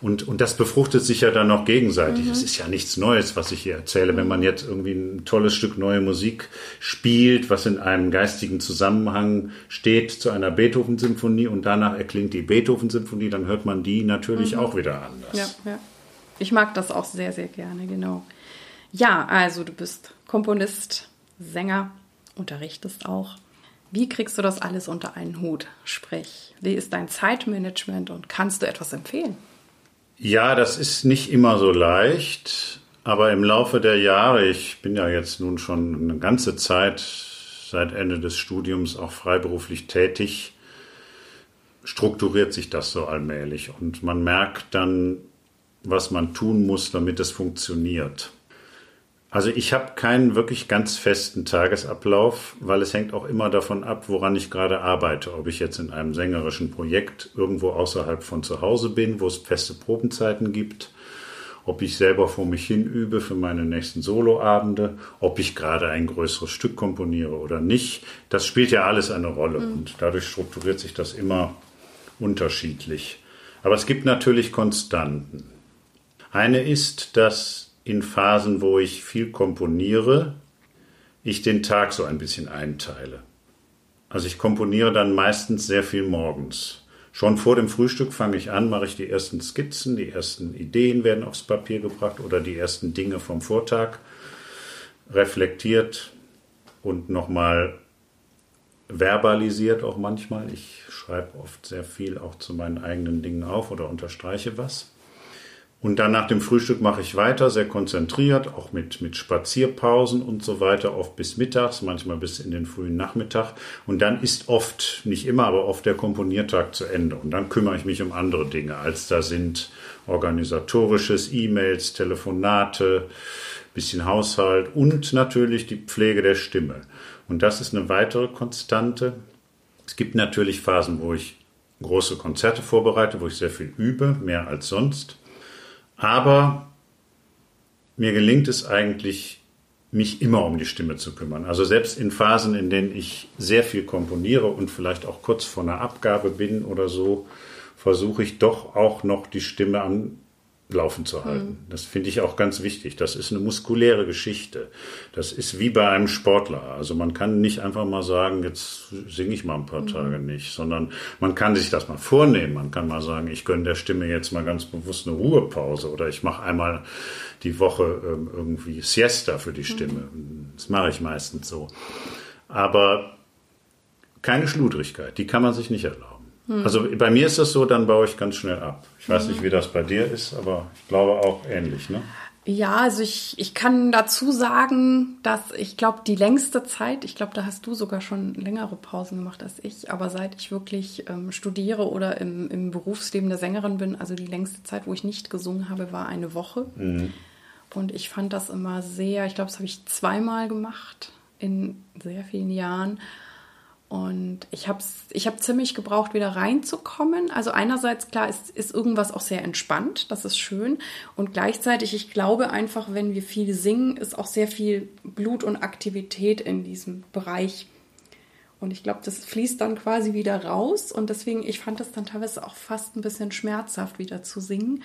Und, und das befruchtet sich ja dann auch gegenseitig. Es mhm. ist ja nichts Neues, was ich hier erzähle. Wenn man jetzt irgendwie ein tolles Stück neue Musik spielt, was in einem geistigen Zusammenhang steht zu einer Beethoven-Symphonie und danach erklingt die Beethoven-Symphonie, dann hört man die natürlich mhm. auch wieder anders. Ja, ja. Ich mag das auch sehr, sehr gerne, genau. Ja, also du bist Komponist, Sänger, unterrichtest auch. Wie kriegst du das alles unter einen Hut? Sprich, wie ist dein Zeitmanagement und kannst du etwas empfehlen? Ja, das ist nicht immer so leicht, aber im Laufe der Jahre, ich bin ja jetzt nun schon eine ganze Zeit seit Ende des Studiums auch freiberuflich tätig, strukturiert sich das so allmählich und man merkt dann, was man tun muss, damit es funktioniert. Also ich habe keinen wirklich ganz festen Tagesablauf, weil es hängt auch immer davon ab, woran ich gerade arbeite. Ob ich jetzt in einem sängerischen Projekt irgendwo außerhalb von zu Hause bin, wo es feste Probenzeiten gibt, ob ich selber vor mich hin übe für meine nächsten Soloabende, ob ich gerade ein größeres Stück komponiere oder nicht. Das spielt ja alles eine Rolle mhm. und dadurch strukturiert sich das immer unterschiedlich. Aber es gibt natürlich Konstanten. Eine ist, dass in Phasen, wo ich viel komponiere, ich den Tag so ein bisschen einteile. Also ich komponiere dann meistens sehr viel morgens. Schon vor dem Frühstück fange ich an, mache ich die ersten Skizzen, die ersten Ideen werden aufs Papier gebracht oder die ersten Dinge vom Vortag reflektiert und nochmal verbalisiert auch manchmal. Ich schreibe oft sehr viel auch zu meinen eigenen Dingen auf oder unterstreiche was. Und dann nach dem Frühstück mache ich weiter, sehr konzentriert, auch mit, mit Spazierpausen und so weiter, oft bis mittags, manchmal bis in den frühen Nachmittag. Und dann ist oft, nicht immer, aber oft der Komponiertag zu Ende. Und dann kümmere ich mich um andere Dinge, als da sind organisatorisches, E-Mails, Telefonate, bisschen Haushalt und natürlich die Pflege der Stimme. Und das ist eine weitere Konstante. Es gibt natürlich Phasen, wo ich große Konzerte vorbereite, wo ich sehr viel übe, mehr als sonst. Aber mir gelingt es eigentlich, mich immer um die Stimme zu kümmern. Also selbst in Phasen, in denen ich sehr viel komponiere und vielleicht auch kurz vor einer Abgabe bin oder so, versuche ich doch auch noch die Stimme an laufen zu halten. Mhm. Das finde ich auch ganz wichtig. Das ist eine muskuläre Geschichte. Das ist wie bei einem Sportler. Also man kann nicht einfach mal sagen, jetzt singe ich mal ein paar mhm. Tage nicht, sondern man kann sich das mal vornehmen. Man kann mal sagen, ich gönne der Stimme jetzt mal ganz bewusst eine Ruhepause oder ich mache einmal die Woche ähm, irgendwie Siesta für die Stimme. Mhm. Das mache ich meistens so. Aber keine Schludrigkeit, die kann man sich nicht erlauben. Hm. Also bei mir ist das so, dann baue ich ganz schnell ab. Ich weiß nicht, hm. wie das bei dir ist, aber ich glaube auch ähnlich, ne? Ja, also ich, ich kann dazu sagen, dass ich glaube, die längste Zeit, ich glaube, da hast du sogar schon längere Pausen gemacht als ich, aber seit ich wirklich ähm, studiere oder im, im Berufsleben der Sängerin bin, also die längste Zeit, wo ich nicht gesungen habe, war eine Woche. Mhm. Und ich fand das immer sehr, ich glaube, das habe ich zweimal gemacht in sehr vielen Jahren. Und ich habe ich hab ziemlich gebraucht, wieder reinzukommen. Also einerseits, klar, ist, ist irgendwas auch sehr entspannt, das ist schön. Und gleichzeitig, ich glaube einfach, wenn wir viel singen, ist auch sehr viel Blut und Aktivität in diesem Bereich. Und ich glaube, das fließt dann quasi wieder raus. Und deswegen, ich fand das dann teilweise auch fast ein bisschen schmerzhaft, wieder zu singen.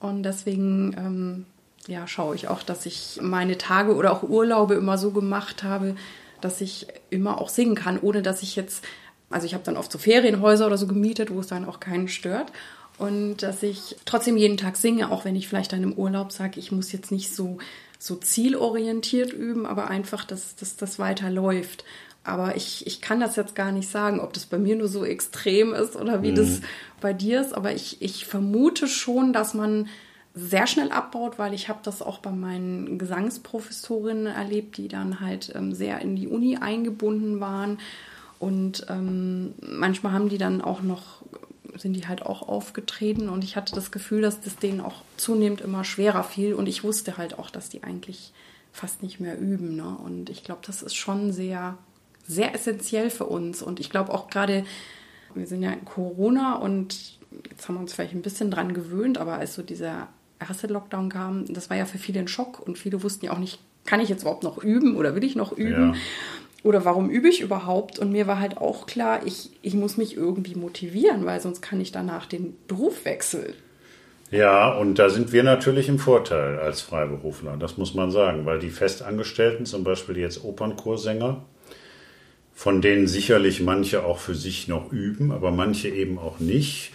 Und deswegen, ähm, ja, schaue ich auch, dass ich meine Tage oder auch Urlaube immer so gemacht habe, dass ich immer auch singen kann, ohne dass ich jetzt, also ich habe dann oft so Ferienhäuser oder so gemietet, wo es dann auch keinen stört. Und dass ich trotzdem jeden Tag singe, auch wenn ich vielleicht dann im Urlaub sage, ich muss jetzt nicht so, so zielorientiert üben, aber einfach, dass, dass das weiterläuft. Aber ich, ich kann das jetzt gar nicht sagen, ob das bei mir nur so extrem ist oder wie mhm. das bei dir ist. Aber ich, ich vermute schon, dass man sehr schnell abbaut, weil ich habe das auch bei meinen Gesangsprofessorinnen erlebt, die dann halt ähm, sehr in die Uni eingebunden waren. Und ähm, manchmal haben die dann auch noch, sind die halt auch aufgetreten und ich hatte das Gefühl, dass das denen auch zunehmend immer schwerer fiel. Und ich wusste halt auch, dass die eigentlich fast nicht mehr üben. Ne? Und ich glaube, das ist schon sehr sehr essentiell für uns. Und ich glaube auch gerade, wir sind ja in Corona und jetzt haben wir uns vielleicht ein bisschen dran gewöhnt, aber als so dieser erste Lockdown kam, das war ja für viele ein Schock und viele wussten ja auch nicht, kann ich jetzt überhaupt noch üben oder will ich noch üben? Ja. Oder warum übe ich überhaupt? Und mir war halt auch klar, ich, ich muss mich irgendwie motivieren, weil sonst kann ich danach den Beruf wechseln. Ja, und da sind wir natürlich im Vorteil als Freiberufler, das muss man sagen, weil die Festangestellten, zum Beispiel jetzt Opernchorsänger, von denen sicherlich manche auch für sich noch üben, aber manche eben auch nicht.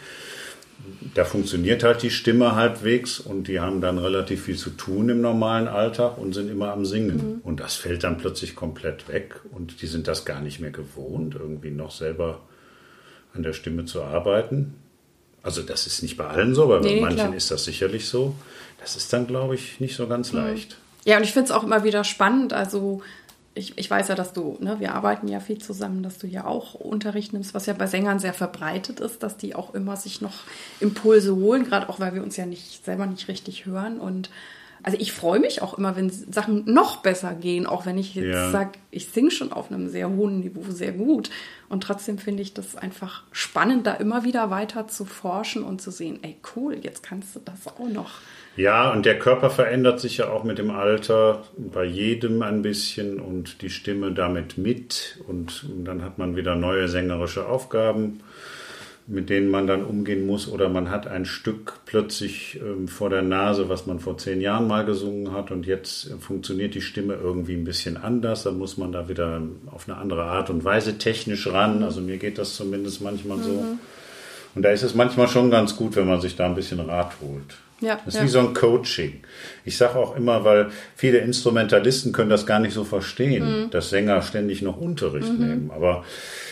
Da funktioniert halt die Stimme halbwegs und die haben dann relativ viel zu tun im normalen Alltag und sind immer am Singen. Mhm. Und das fällt dann plötzlich komplett weg und die sind das gar nicht mehr gewohnt, irgendwie noch selber an der Stimme zu arbeiten. Also das ist nicht bei allen so, aber nee, bei manchen klar. ist das sicherlich so. Das ist dann, glaube ich, nicht so ganz mhm. leicht. Ja, und ich finde es auch immer wieder spannend. Also ich, ich weiß ja, dass du, ne, wir arbeiten ja viel zusammen, dass du ja auch Unterricht nimmst, was ja bei Sängern sehr verbreitet ist, dass die auch immer sich noch Impulse holen, gerade auch weil wir uns ja nicht selber nicht richtig hören. Und also ich freue mich auch immer, wenn Sachen noch besser gehen, auch wenn ich jetzt ja. sage, ich singe schon auf einem sehr hohen Niveau sehr gut. Und trotzdem finde ich das einfach spannend, da immer wieder weiter zu forschen und zu sehen, ey cool, jetzt kannst du das auch noch. Ja, und der Körper verändert sich ja auch mit dem Alter bei jedem ein bisschen und die Stimme damit mit. Und dann hat man wieder neue sängerische Aufgaben, mit denen man dann umgehen muss. Oder man hat ein Stück plötzlich ähm, vor der Nase, was man vor zehn Jahren mal gesungen hat. Und jetzt funktioniert die Stimme irgendwie ein bisschen anders. Da muss man da wieder auf eine andere Art und Weise technisch ran. Also mir geht das zumindest manchmal mhm. so. Und da ist es manchmal schon ganz gut, wenn man sich da ein bisschen Rat holt. Ja, das ist ja. wie so ein Coaching. Ich sage auch immer, weil viele Instrumentalisten können das gar nicht so verstehen, mhm. dass Sänger ständig noch Unterricht mhm. nehmen. Aber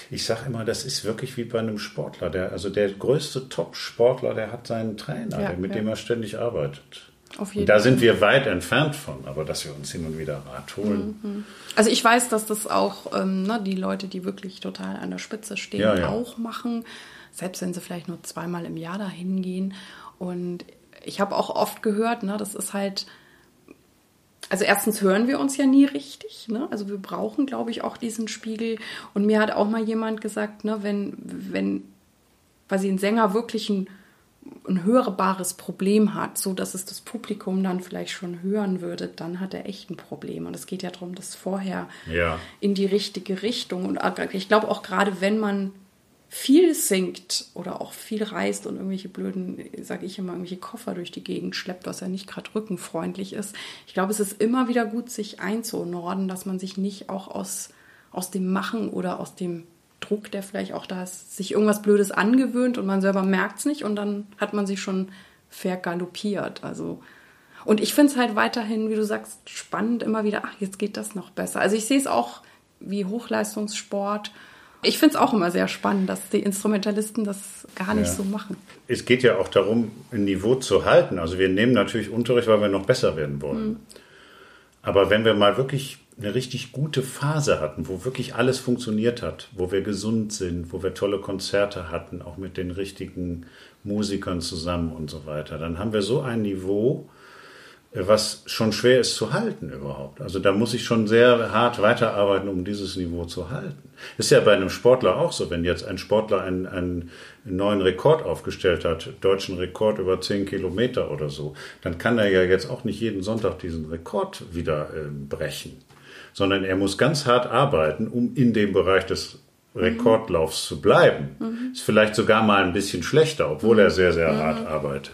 ich sage immer, das ist wirklich wie bei einem Sportler. Der, also der größte Top-Sportler, der hat seinen Trainer, ja, mit ja. dem er ständig arbeitet. Auf jeden und da sind wir weit entfernt von, aber dass wir uns hin und wieder Rat holen. Mhm. Also ich weiß, dass das auch ähm, ne, die Leute, die wirklich total an der Spitze stehen, auch machen. Selbst wenn sie vielleicht nur zweimal im Jahr dahin gehen. Und ich habe auch oft gehört, ne, das ist halt, also erstens hören wir uns ja nie richtig, ne? Also wir brauchen, glaube ich, auch diesen Spiegel. Und mir hat auch mal jemand gesagt, ne, wenn, wenn quasi ein Sänger wirklich ein, ein hörbares Problem hat, so dass es das Publikum dann vielleicht schon hören würde, dann hat er echt ein Problem. Und es geht ja darum, das vorher ja. in die richtige Richtung. Und ich glaube auch gerade, wenn man viel singt oder auch viel reist und irgendwelche blöden, sage ich immer, irgendwelche Koffer durch die Gegend schleppt, was ja nicht gerade rückenfreundlich ist. Ich glaube, es ist immer wieder gut, sich einzunorden, dass man sich nicht auch aus, aus dem Machen oder aus dem Druck, der vielleicht auch da ist, sich irgendwas Blödes angewöhnt und man selber merkt es nicht und dann hat man sich schon vergaloppiert. Also und ich finde es halt weiterhin, wie du sagst, spannend immer wieder, ach, jetzt geht das noch besser. Also ich sehe es auch wie Hochleistungssport ich finde es auch immer sehr spannend, dass die Instrumentalisten das gar nicht ja. so machen. Es geht ja auch darum, ein Niveau zu halten. Also wir nehmen natürlich Unterricht, weil wir noch besser werden wollen. Mhm. Aber wenn wir mal wirklich eine richtig gute Phase hatten, wo wirklich alles funktioniert hat, wo wir gesund sind, wo wir tolle Konzerte hatten, auch mit den richtigen Musikern zusammen und so weiter, dann haben wir so ein Niveau, was schon schwer ist zu halten überhaupt. Also da muss ich schon sehr hart weiterarbeiten, um dieses Niveau zu halten. Ist ja bei einem Sportler auch so, wenn jetzt ein Sportler einen, einen neuen Rekord aufgestellt hat, deutschen Rekord über 10 Kilometer oder so, dann kann er ja jetzt auch nicht jeden Sonntag diesen Rekord wieder äh, brechen, sondern er muss ganz hart arbeiten, um in dem Bereich des Rekordlaufs zu bleiben. Mhm. Ist vielleicht sogar mal ein bisschen schlechter, obwohl er sehr, sehr mhm. hart arbeitet.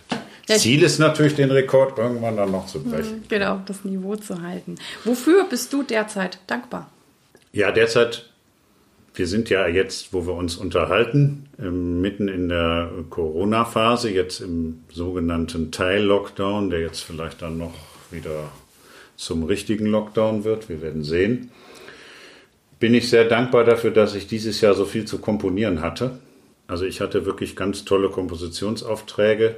Ja, Ziel ist natürlich, den Rekord irgendwann dann noch zu brechen. Mhm, genau, das Niveau zu halten. Wofür bist du derzeit dankbar? Ja, derzeit, wir sind ja jetzt, wo wir uns unterhalten, mitten in der Corona-Phase, jetzt im sogenannten Teil-Lockdown, der jetzt vielleicht dann noch wieder zum richtigen Lockdown wird. Wir werden sehen. bin ich sehr dankbar dafür, dass ich dieses Jahr so viel zu komponieren hatte. Also ich hatte wirklich ganz tolle Kompositionsaufträge.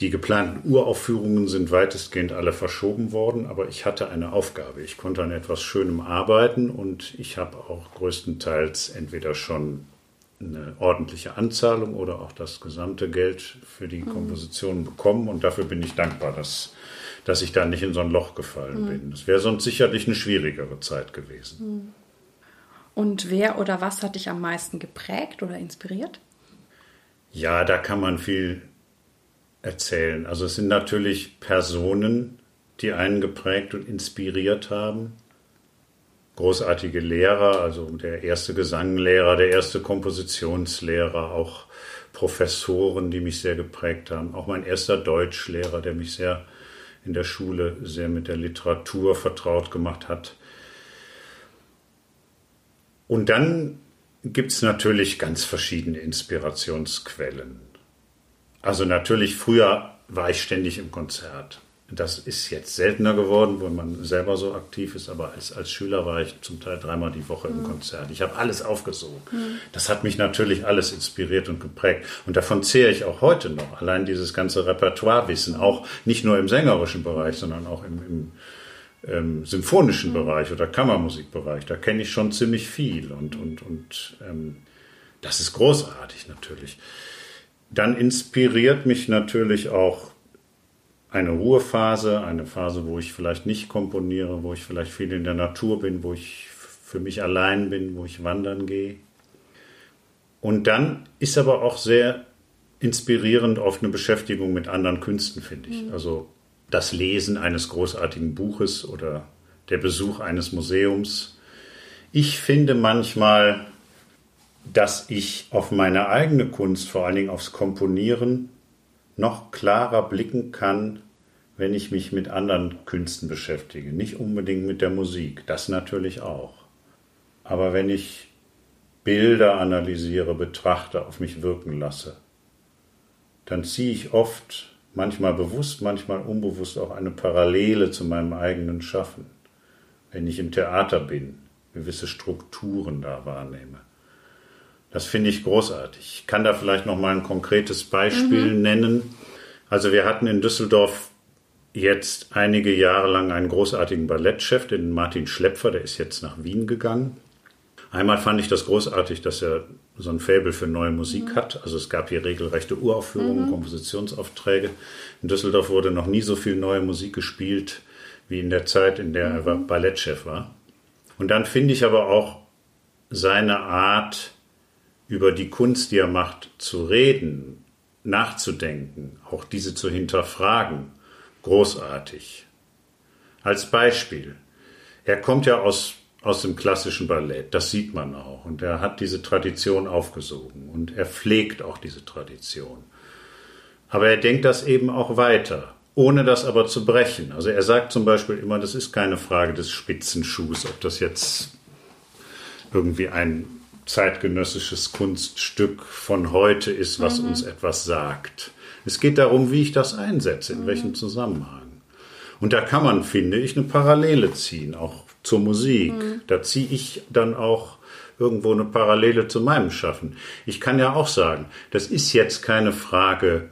Die geplanten Uraufführungen sind weitestgehend alle verschoben worden, aber ich hatte eine Aufgabe. Ich konnte an etwas Schönem arbeiten und ich habe auch größtenteils entweder schon eine ordentliche Anzahlung oder auch das gesamte Geld für die mhm. Komposition bekommen und dafür bin ich dankbar, dass, dass ich da nicht in so ein Loch gefallen mhm. bin. Das wäre sonst sicherlich eine schwierigere Zeit gewesen. Mhm. Und wer oder was hat dich am meisten geprägt oder inspiriert? Ja, da kann man viel erzählen. Also es sind natürlich Personen, die einen geprägt und inspiriert haben großartige Lehrer, also der erste Gesanglehrer, der erste Kompositionslehrer, auch Professoren, die mich sehr geprägt haben, auch mein erster Deutschlehrer, der mich sehr in der Schule sehr mit der Literatur vertraut gemacht hat. Und dann gibt es natürlich ganz verschiedene Inspirationsquellen. Also natürlich, früher war ich ständig im Konzert. Das ist jetzt seltener geworden, wo man selber so aktiv ist, aber als, als Schüler war ich zum Teil dreimal die Woche im mhm. Konzert. Ich habe alles aufgesogen. Mhm. Das hat mich natürlich alles inspiriert und geprägt. Und davon zehre ich auch heute noch. Allein dieses ganze Repertoirewissen, auch nicht nur im sängerischen Bereich, sondern auch im, im ähm, symphonischen mhm. Bereich oder Kammermusikbereich. Da kenne ich schon ziemlich viel und, und, und ähm, das ist großartig natürlich. Dann inspiriert mich natürlich auch eine Ruhephase, eine Phase, wo ich vielleicht nicht komponiere, wo ich vielleicht viel in der Natur bin, wo ich für mich allein bin, wo ich wandern gehe. Und dann ist aber auch sehr inspirierend oft eine Beschäftigung mit anderen Künsten, finde ich. Mhm. Also das Lesen eines großartigen Buches oder der Besuch eines Museums. Ich finde manchmal, dass ich auf meine eigene Kunst, vor allen Dingen aufs Komponieren, noch klarer blicken kann, wenn ich mich mit anderen Künsten beschäftige. Nicht unbedingt mit der Musik, das natürlich auch. Aber wenn ich Bilder analysiere, betrachte, auf mich wirken lasse, dann ziehe ich oft, manchmal bewusst, manchmal unbewusst auch eine Parallele zu meinem eigenen Schaffen. Wenn ich im Theater bin, gewisse Strukturen da wahrnehme. Das finde ich großartig. Ich kann da vielleicht noch mal ein konkretes Beispiel mhm. nennen. Also wir hatten in Düsseldorf jetzt einige Jahre lang einen großartigen Ballettchef, den Martin Schlepfer, der ist jetzt nach Wien gegangen. Einmal fand ich das großartig, dass er so ein Faible für neue Musik mhm. hat. Also es gab hier regelrechte Uraufführungen, mhm. Kompositionsaufträge. In Düsseldorf wurde noch nie so viel neue Musik gespielt wie in der Zeit, in der mhm. er Ballettchef war. Und dann finde ich aber auch seine Art, über die Kunst, die er macht, zu reden, nachzudenken, auch diese zu hinterfragen, großartig. Als Beispiel, er kommt ja aus, aus dem klassischen Ballett, das sieht man auch, und er hat diese Tradition aufgesogen und er pflegt auch diese Tradition. Aber er denkt das eben auch weiter, ohne das aber zu brechen. Also er sagt zum Beispiel immer, das ist keine Frage des Spitzenschuhs, ob das jetzt irgendwie ein zeitgenössisches Kunststück von heute ist, was mhm. uns etwas sagt. Es geht darum, wie ich das einsetze, in mhm. welchem Zusammenhang. Und da kann man, finde ich, eine Parallele ziehen, auch zur Musik. Mhm. Da ziehe ich dann auch irgendwo eine Parallele zu meinem Schaffen. Ich kann ja auch sagen, das ist jetzt keine Frage,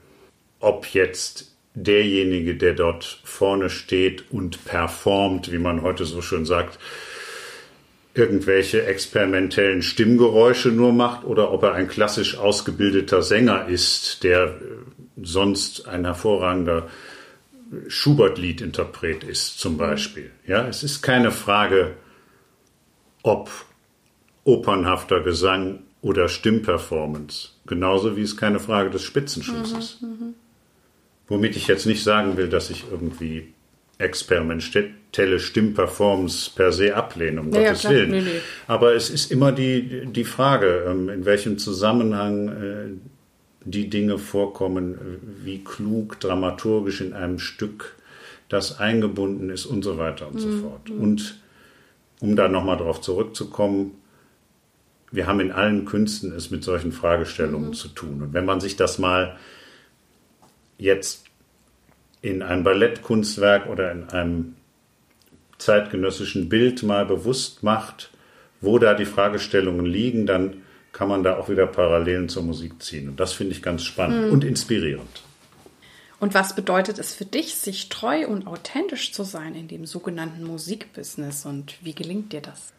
ob jetzt derjenige, der dort vorne steht und performt, wie man heute so schön sagt, irgendwelche experimentellen Stimmgeräusche nur macht oder ob er ein klassisch ausgebildeter Sänger ist, der sonst ein hervorragender Schubert-Liedinterpret ist, zum Beispiel. Ja, es ist keine Frage, ob opernhafter Gesang oder Stimmperformance. Genauso wie es keine Frage des Spitzenschuss mhm, ist. Mhm. Womit ich jetzt nicht sagen will, dass ich irgendwie experimentelle Stimmperformance per se ablehne, um ja, Gottes ja, Willen. Nee, nee. Aber es ist immer die, die Frage, ähm, in welchem Zusammenhang äh, die Dinge vorkommen, wie klug dramaturgisch in einem Stück das eingebunden ist und so weiter und mhm. so fort. Und um da nochmal drauf zurückzukommen, wir haben in allen Künsten es mit solchen Fragestellungen mhm. zu tun. Und wenn man sich das mal jetzt in einem Ballettkunstwerk oder in einem zeitgenössischen Bild mal bewusst macht wo da die Fragestellungen liegen, dann kann man da auch wieder Parallelen zur Musik ziehen. Und das finde ich ganz spannend mhm. und inspirierend. Und was bedeutet es für dich, sich treu und authentisch zu sein in dem sogenannten Musikbusiness und wie gelingt dir das?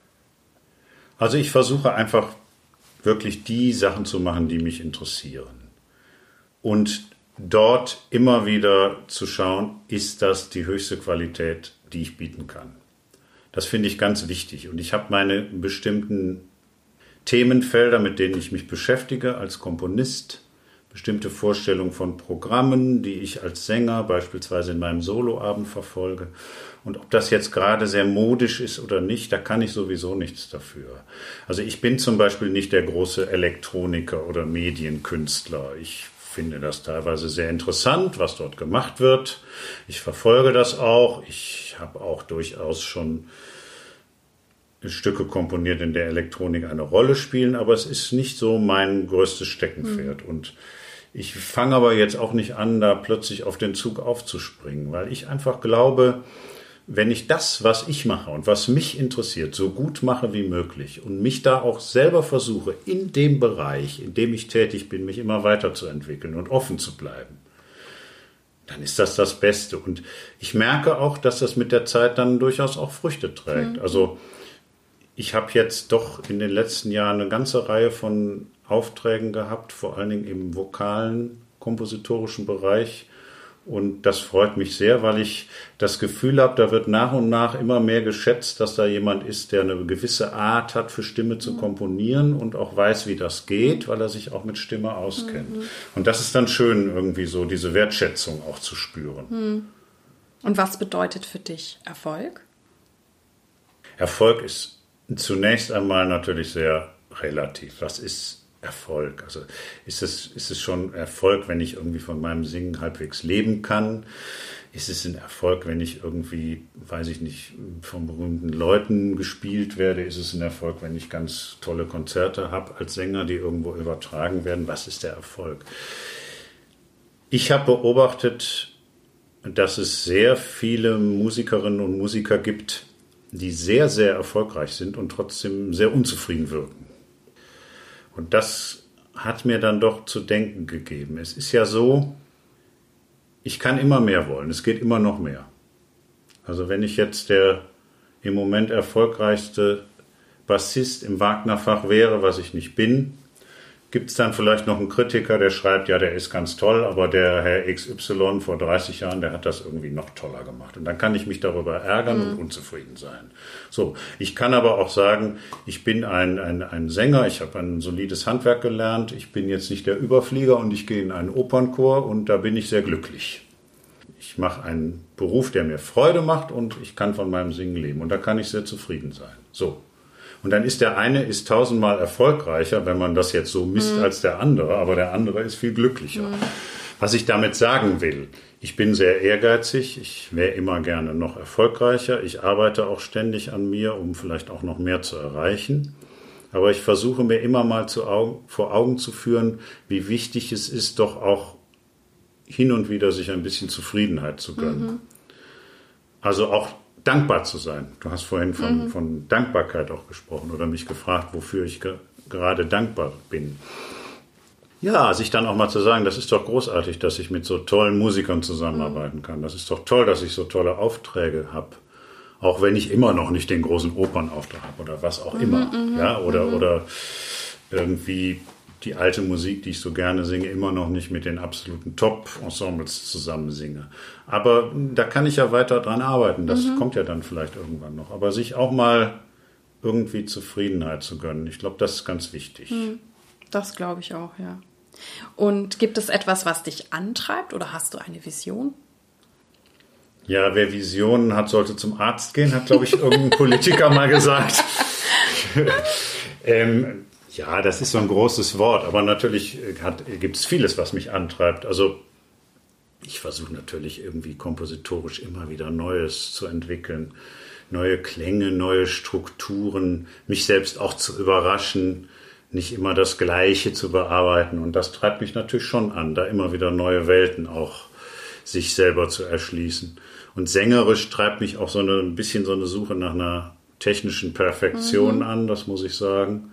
Also ich versuche einfach wirklich die Sachen zu machen, die mich interessieren. Und dort immer wieder zu schauen, ist das die höchste Qualität, die ich bieten kann. Das finde ich ganz wichtig. Und ich habe meine bestimmten Themenfelder, mit denen ich mich beschäftige als Komponist, bestimmte Vorstellungen von Programmen, die ich als Sänger beispielsweise in meinem Soloabend verfolge. Und ob das jetzt gerade sehr modisch ist oder nicht, da kann ich sowieso nichts dafür. Also ich bin zum Beispiel nicht der große Elektroniker oder Medienkünstler. Ich finde das teilweise sehr interessant, was dort gemacht wird. Ich verfolge das auch. Ich habe auch durchaus schon Stücke komponiert, in der Elektronik eine Rolle spielen, aber es ist nicht so mein größtes Steckenpferd. Mhm. Und ich fange aber jetzt auch nicht an, da plötzlich auf den Zug aufzuspringen, weil ich einfach glaube, wenn ich das, was ich mache und was mich interessiert, so gut mache wie möglich und mich da auch selber versuche, in dem Bereich, in dem ich tätig bin, mich immer weiterzuentwickeln und offen zu bleiben, dann ist das das Beste. Und ich merke auch, dass das mit der Zeit dann durchaus auch Früchte trägt. Mhm. Also ich habe jetzt doch in den letzten Jahren eine ganze Reihe von Aufträgen gehabt, vor allen Dingen im vokalen, kompositorischen Bereich. Und das freut mich sehr, weil ich das Gefühl habe, da wird nach und nach immer mehr geschätzt, dass da jemand ist, der eine gewisse Art hat, für Stimme zu mhm. komponieren und auch weiß, wie das geht, weil er sich auch mit Stimme auskennt. Mhm. Und das ist dann schön, irgendwie so diese Wertschätzung auch zu spüren. Mhm. Und was bedeutet für dich Erfolg? Erfolg ist Zunächst einmal natürlich sehr relativ. Was ist Erfolg? Also ist es, ist es schon Erfolg, wenn ich irgendwie von meinem Singen halbwegs leben kann? Ist es ein Erfolg, wenn ich irgendwie, weiß ich nicht, von berühmten Leuten gespielt werde? Ist es ein Erfolg, wenn ich ganz tolle Konzerte habe als Sänger, die irgendwo übertragen werden? Was ist der Erfolg? Ich habe beobachtet, dass es sehr viele Musikerinnen und Musiker gibt, die sehr, sehr erfolgreich sind und trotzdem sehr unzufrieden wirken. Und das hat mir dann doch zu denken gegeben. Es ist ja so, ich kann immer mehr wollen, es geht immer noch mehr. Also wenn ich jetzt der im Moment erfolgreichste Bassist im Wagnerfach wäre, was ich nicht bin, Gibt es dann vielleicht noch einen Kritiker, der schreibt, ja, der ist ganz toll, aber der Herr XY vor 30 Jahren, der hat das irgendwie noch toller gemacht. Und dann kann ich mich darüber ärgern mhm. und unzufrieden sein. So, ich kann aber auch sagen, ich bin ein, ein, ein Sänger, ich habe ein solides Handwerk gelernt, ich bin jetzt nicht der Überflieger und ich gehe in einen Opernchor und da bin ich sehr glücklich. Ich mache einen Beruf, der mir Freude macht und ich kann von meinem Singen leben und da kann ich sehr zufrieden sein. So, und dann ist der eine ist tausendmal erfolgreicher, wenn man das jetzt so misst, mhm. als der andere, aber der andere ist viel glücklicher. Mhm. Was ich damit sagen will, ich bin sehr ehrgeizig, ich wäre immer gerne noch erfolgreicher, ich arbeite auch ständig an mir, um vielleicht auch noch mehr zu erreichen. Aber ich versuche mir immer mal Augen, vor Augen zu führen, wie wichtig es ist, doch auch hin und wieder sich ein bisschen Zufriedenheit zu gönnen. Mhm. Also auch dankbar zu sein. Du hast vorhin von, mhm. von Dankbarkeit auch gesprochen oder mich gefragt, wofür ich ge gerade dankbar bin. Ja, sich dann auch mal zu sagen, das ist doch großartig, dass ich mit so tollen Musikern zusammenarbeiten kann. Das ist doch toll, dass ich so tolle Aufträge habe. Auch wenn ich immer noch nicht den großen Opernauftrag habe oder was auch mhm, immer. Mhm, ja, oder, mhm. oder irgendwie die alte Musik, die ich so gerne singe, immer noch nicht mit den absoluten Top-Ensembles zusammen singe. Aber da kann ich ja weiter dran arbeiten. Das mhm. kommt ja dann vielleicht irgendwann noch. Aber sich auch mal irgendwie Zufriedenheit zu gönnen, ich glaube, das ist ganz wichtig. Mhm. Das glaube ich auch, ja. Und gibt es etwas, was dich antreibt oder hast du eine Vision? Ja, wer Visionen hat, sollte zum Arzt gehen, hat, glaube ich, irgendein Politiker mal gesagt. ähm, ja, das ist so ein großes Wort, aber natürlich gibt es vieles, was mich antreibt. Also ich versuche natürlich irgendwie kompositorisch immer wieder Neues zu entwickeln, neue Klänge, neue Strukturen, mich selbst auch zu überraschen, nicht immer das Gleiche zu bearbeiten. Und das treibt mich natürlich schon an, da immer wieder neue Welten auch sich selber zu erschließen. Und sängerisch treibt mich auch so eine, ein bisschen so eine Suche nach einer technischen Perfektion mhm. an, das muss ich sagen.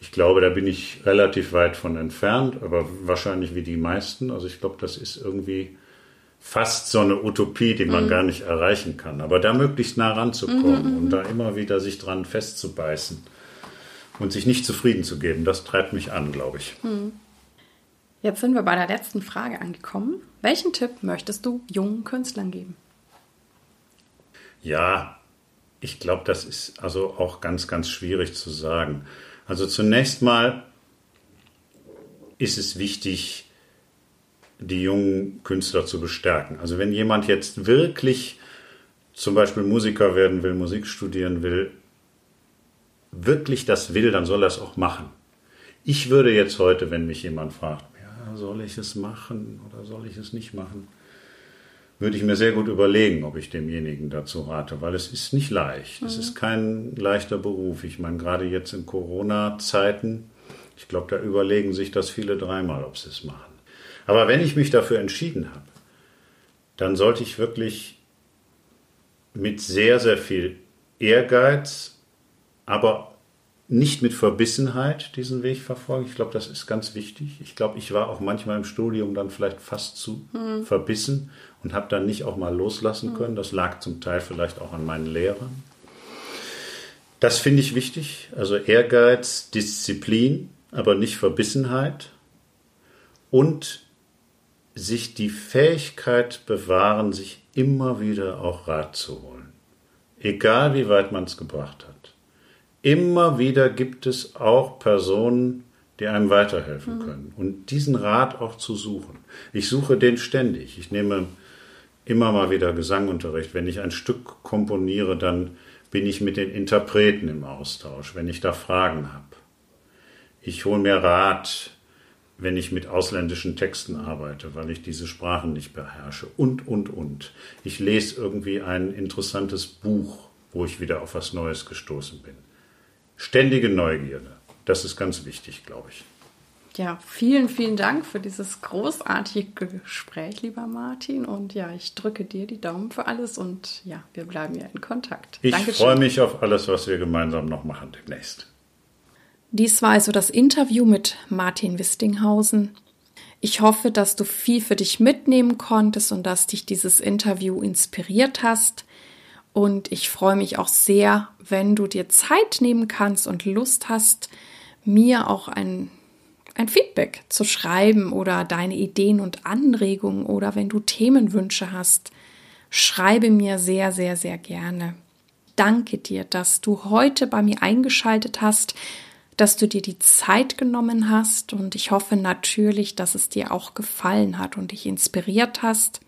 Ich glaube, da bin ich relativ weit von entfernt, aber wahrscheinlich wie die meisten. Also ich glaube, das ist irgendwie fast so eine Utopie, die man mhm. gar nicht erreichen kann. Aber da möglichst nah ranzukommen mhm, mhm und da mhm. immer wieder sich dran festzubeißen und sich nicht zufrieden zu geben, das treibt mich an, glaube ich. Mhm. Jetzt sind wir bei der letzten Frage angekommen. Welchen Tipp möchtest du jungen Künstlern geben? Ja, ich glaube, das ist also auch ganz, ganz schwierig zu sagen. Also zunächst mal ist es wichtig, die jungen Künstler zu bestärken. Also wenn jemand jetzt wirklich zum Beispiel Musiker werden will, Musik studieren will, wirklich das will, dann soll er es auch machen. Ich würde jetzt heute, wenn mich jemand fragt, ja, soll ich es machen oder soll ich es nicht machen, würde ich mir sehr gut überlegen, ob ich demjenigen dazu rate, weil es ist nicht leicht. Mhm. Es ist kein leichter Beruf. Ich meine, gerade jetzt in Corona-Zeiten, ich glaube, da überlegen sich das viele dreimal, ob sie es machen. Aber wenn ich mich dafür entschieden habe, dann sollte ich wirklich mit sehr, sehr viel Ehrgeiz, aber nicht mit Verbissenheit diesen Weg verfolgen. Ich glaube, das ist ganz wichtig. Ich glaube, ich war auch manchmal im Studium dann vielleicht fast zu mhm. verbissen und habe dann nicht auch mal loslassen mhm. können. Das lag zum Teil vielleicht auch an meinen Lehrern. Das finde ich wichtig. Also Ehrgeiz, Disziplin, aber nicht Verbissenheit. Und sich die Fähigkeit bewahren, sich immer wieder auch Rat zu holen. Egal wie weit man es gebracht hat. Immer wieder gibt es auch Personen, die einem weiterhelfen mhm. können. Und diesen Rat auch zu suchen. Ich suche den ständig. Ich nehme immer mal wieder Gesangunterricht. Wenn ich ein Stück komponiere, dann bin ich mit den Interpreten im Austausch, wenn ich da Fragen habe. Ich hole mir Rat wenn ich mit ausländischen Texten arbeite, weil ich diese Sprachen nicht beherrsche und, und, und. Ich lese irgendwie ein interessantes Buch, wo ich wieder auf was Neues gestoßen bin. Ständige Neugierde, das ist ganz wichtig, glaube ich. Ja, vielen, vielen Dank für dieses großartige Gespräch, lieber Martin. Und ja, ich drücke dir die Daumen für alles und ja, wir bleiben ja in Kontakt. Ich freue mich auf alles, was wir gemeinsam noch machen demnächst. Dies war also das Interview mit Martin Wistinghausen. Ich hoffe, dass du viel für dich mitnehmen konntest und dass dich dieses Interview inspiriert hast. Und ich freue mich auch sehr, wenn du dir Zeit nehmen kannst und Lust hast, mir auch ein, ein Feedback zu schreiben oder deine Ideen und Anregungen oder wenn du Themenwünsche hast, schreibe mir sehr, sehr, sehr gerne. Danke dir, dass du heute bei mir eingeschaltet hast dass du dir die Zeit genommen hast und ich hoffe natürlich, dass es dir auch gefallen hat und dich inspiriert hast.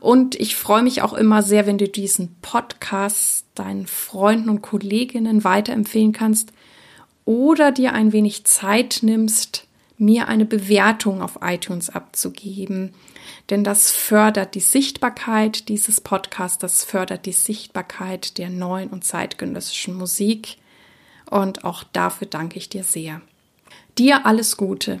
Und ich freue mich auch immer sehr, wenn du diesen Podcast deinen Freunden und Kolleginnen weiterempfehlen kannst oder dir ein wenig Zeit nimmst, mir eine Bewertung auf iTunes abzugeben. Denn das fördert die Sichtbarkeit dieses Podcasts, das fördert die Sichtbarkeit der neuen und zeitgenössischen Musik und auch dafür danke ich dir sehr. Dir alles Gute.